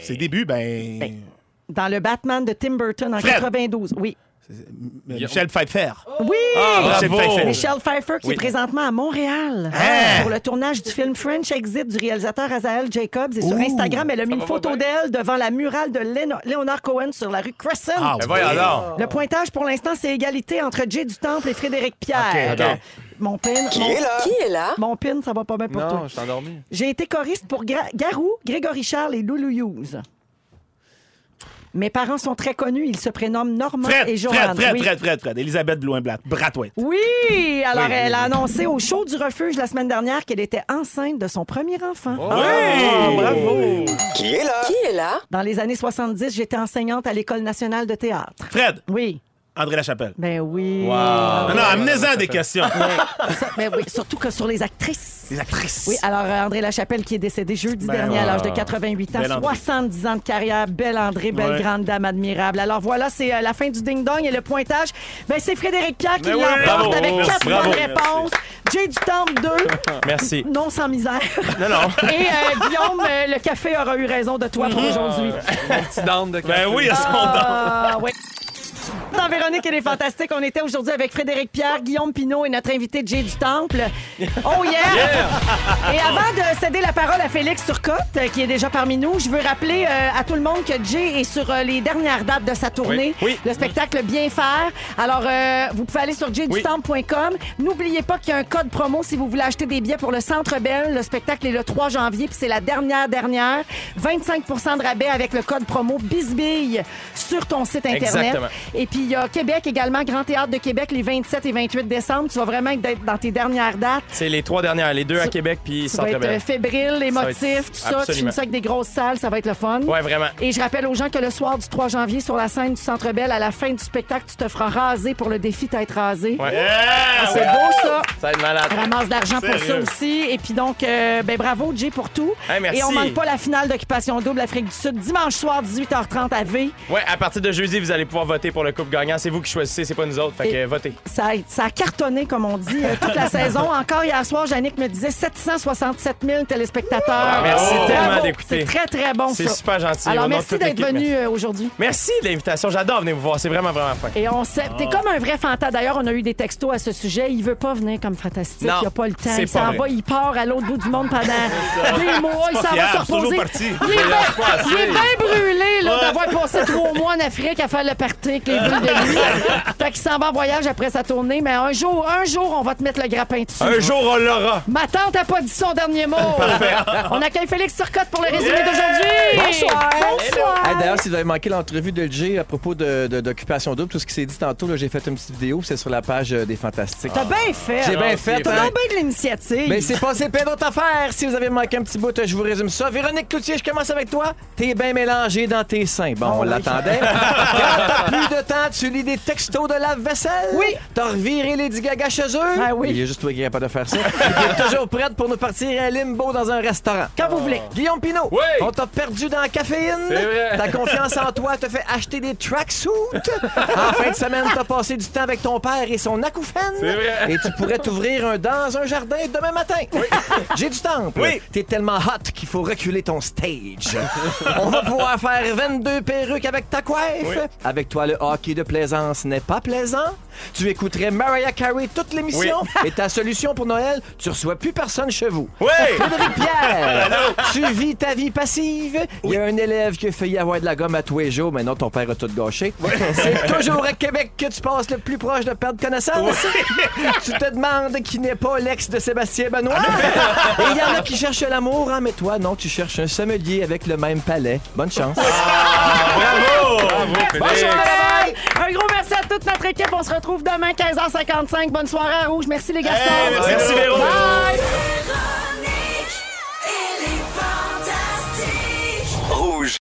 Ses débuts, ben. Dans le Batman de Tim Burton en Fred. 92. Oui. C'est- Michel Pfeiffer. Oui! Ah, Michel bravo! Pfeiffer. Michel Pfeiffer qui Oui. est présentement à Montréal Hein? pour le tournage du film French Exit du réalisateur Azael Jacobs. Et sur Instagram, elle a mis une va photo d'elle devant la murale de Léno- Leonard Cohen sur la rue Crescent. Ah, Ben oui. voyons donc. Le pointage pour l'instant, c'est égalité entre Jay du Temple et Frédéric Pierre. Ok, ok. Mon pin, mon, Qui est là? mon pin, ça va pas bien pour Non, toi. je suis endormi. J'ai été choriste pour Gra- Garou, Grégory Charles et Loulou Hughes. Mes parents sont très connus. Ils se prénomment Normand Fred, et Fred, Joanne. Fred, Oui. Fred, Fred, Fred. Elisabeth Blouin-Brathwaite. Oui! Alors, elle a annoncé au show du refuge la semaine dernière qu'elle était enceinte de son premier enfant. Oui! bravo! Qui est là? Qui est là? Dans les années 70, j'étais enseignante à l'École nationale de théâtre. Fred, Oui. André Lachapelle. Ben oui. Wow. Non, non, amenez-en des questions. [LAUGHS] Ça- ben oui, surtout que sur les actrices. Les actrices. Oui, alors euh, André Lachapelle qui est décédé jeudi Ben dernier à l'âge de 88 ans, Belle André. 70 ans de carrière, belle André, belle Ouais. grande dame admirable. Alors voilà, c'est euh, la fin du ding-dong et le pointage. Ben c'est Frédéric Pierre qui Ben oui, l'emporte avec merci, quatre bravo. bonnes réponses. Jay du Temple 2, Merci. non sans misère. Non, non. [LAUGHS] Et euh, Guillaume, euh, le café aura eu raison de toi pour aujourd'hui. Petite dame de café. Ben oui, à son. Ah, ouais. Dans Véronique, elle est fantastique. On était aujourd'hui avec Frédéric Pierre, Guillaume Pinot et notre invité Jay du Temple. Oh [LAUGHS] yeah! Et avant de céder la parole à Félix Turcotte, euh, qui est déjà parmi nous, je veux rappeler euh, à tout le monde que Jay est sur euh, les dernières dates de sa tournée. Oui. Oui. Le spectacle Bien faire. Alors, euh, vous pouvez aller sur jaydutemple.com. N'oubliez pas qu'il y a un code promo si vous voulez acheter des billets pour le Centre Bell. Le spectacle est le 3 janvier, puis c'est la dernière dernière. 25% de rabais avec le code promo Bisbille sur ton site Internet. Exactement. Et puis, il y a Québec également, Grand Théâtre de Québec, les 27 et 28 décembre. Tu vas vraiment être dans tes dernières dates. C'est les trois dernières, les deux à Québec puis Tu vas Centre être euh, fébrile, Ça va émotif, tout ça. Tu finis ça avec des grosses salles, ça va être le fun. Ouais, vraiment. Et je rappelle aux gens que le soir du 3 janvier, sur la scène du Centre Bell, à la fin du spectacle, tu te feras raser pour le défi t'être rasé. Ouais. Ah, c'est beau, ça. Ça va être malade. Ramasse d'argent pour ça aussi. Et puis donc, euh, ben bravo, Jay, pour tout. Hey, merci. Et on manque pas la finale d'Occupation Double Afrique du Sud, dimanche soir, 18h30 à V. Ouais, à partir de jeudi, vous allez pouvoir voter pour le couple gagnant. C'est vous qui choisissez, c'est pas nous autres. Fait que Et- votez. Ça a, ça a cartonné, comme on dit, euh, toute la [LAUGHS] saison. Encore hier soir, Yannick me disait 767 000 téléspectateurs. Ah, merci tellement d'écouter. C'est très, très bon, C'est super gentil. Alors, merci d'être venu euh, aujourd'hui. Merci de l'invitation. J'adore venir vous voir. C'est vraiment, vraiment fun. Et on sait, t'es comme un vrai fantasme. D'ailleurs, on a eu des textos à ce sujet. Il veut pas venir comme fantastique. Non, il a pas le temps. Il s'en va, il part à l'autre bout du monde pendant [LAUGHS] des mois. Il s'en va se reposer. parti. Il est bien, il est bien brûlé là, d'avoir passé trois mois en Afrique à faire le party de lui. fait qu'il s'en va en voyage après sa tournée. Mais un jour, un jour, on va te mettre le grappin dessus. Un jour, on l'aura. Ma tante a pas dit son dernier mot. On accueille Félix Turcotte pour le résumé d'aujourd'hui. Bonsoir. Bonsoir. Hey, D'ailleurs, si vous avez manqué l'entrevue de Jay à propos de- de- d'Occupation Double, tout ce qui s'est dit tantôt, là, j'ai fait une petite vidéo, c'est sur la page euh, des Fantastiques. T'as bien fait. J'ai bien fait. T'as hein? bien de l'initiative. Mais c'est passé plein d'autres affaires. Si vous avez manqué un petit bout, je vous résume ça. Véronique Cloutier, je commence avec toi. T'es bien mélangé dans tes seins. Bon, on l'attendait. [LAUGHS] Quand t'as plus de temps, tu lis des textos de la vaisselle? Oui. T'as reviré Lady Gaga chez eux? Ah oui. Il y a juste toi qui est capable de faire ça. [LAUGHS] T'es toujours prête pour nous partir à limbo dans un restaurant. Quand vous voulez. Guillaume Pinot, Oui. on t'a perdu dans la caféine. C'est vrai. Ta confiance en toi te fait acheter des tracksuits. En fin de semaine, t'as passé du temps avec ton père et son acouphène. C'est vrai. Et tu pourrais t'ouvrir un dans un jardin demain matin. J'ai du temple. Oui. T'es tellement hot qu'il faut reculer ton stage. On va pouvoir faire 22 perruques avec ta coiffe. Avec toi, le hockey de plaisance n'est pas plaisant? Tu écouterais Mariah Carey toute l'émission? Et ta solution pour Noël, tu reçois plus personne chez vous. Oui! Frédéric Pierre, [LAUGHS] tu vis ta vie passive. Il y a un élève qui a failli avoir de la gomme à tous les jours, mais non, ton père a tout gâché. C'est toujours à Québec que tu passes le plus proche de perdre connaissance. [LAUGHS] tu te demandes qui n'est pas l'ex de Sébastien Benoît. Et il y en a qui cherchent l'amour, hein, mais toi, non, tu cherches un sommelier avec le même palais. Bonne chance. Bravo! Bravo, Félix. Un gros merci à toute notre équipe. On se retrouve demain, 15h55. Bonne soirée à Rouge. Merci les garçons. merci, Véro. Bye!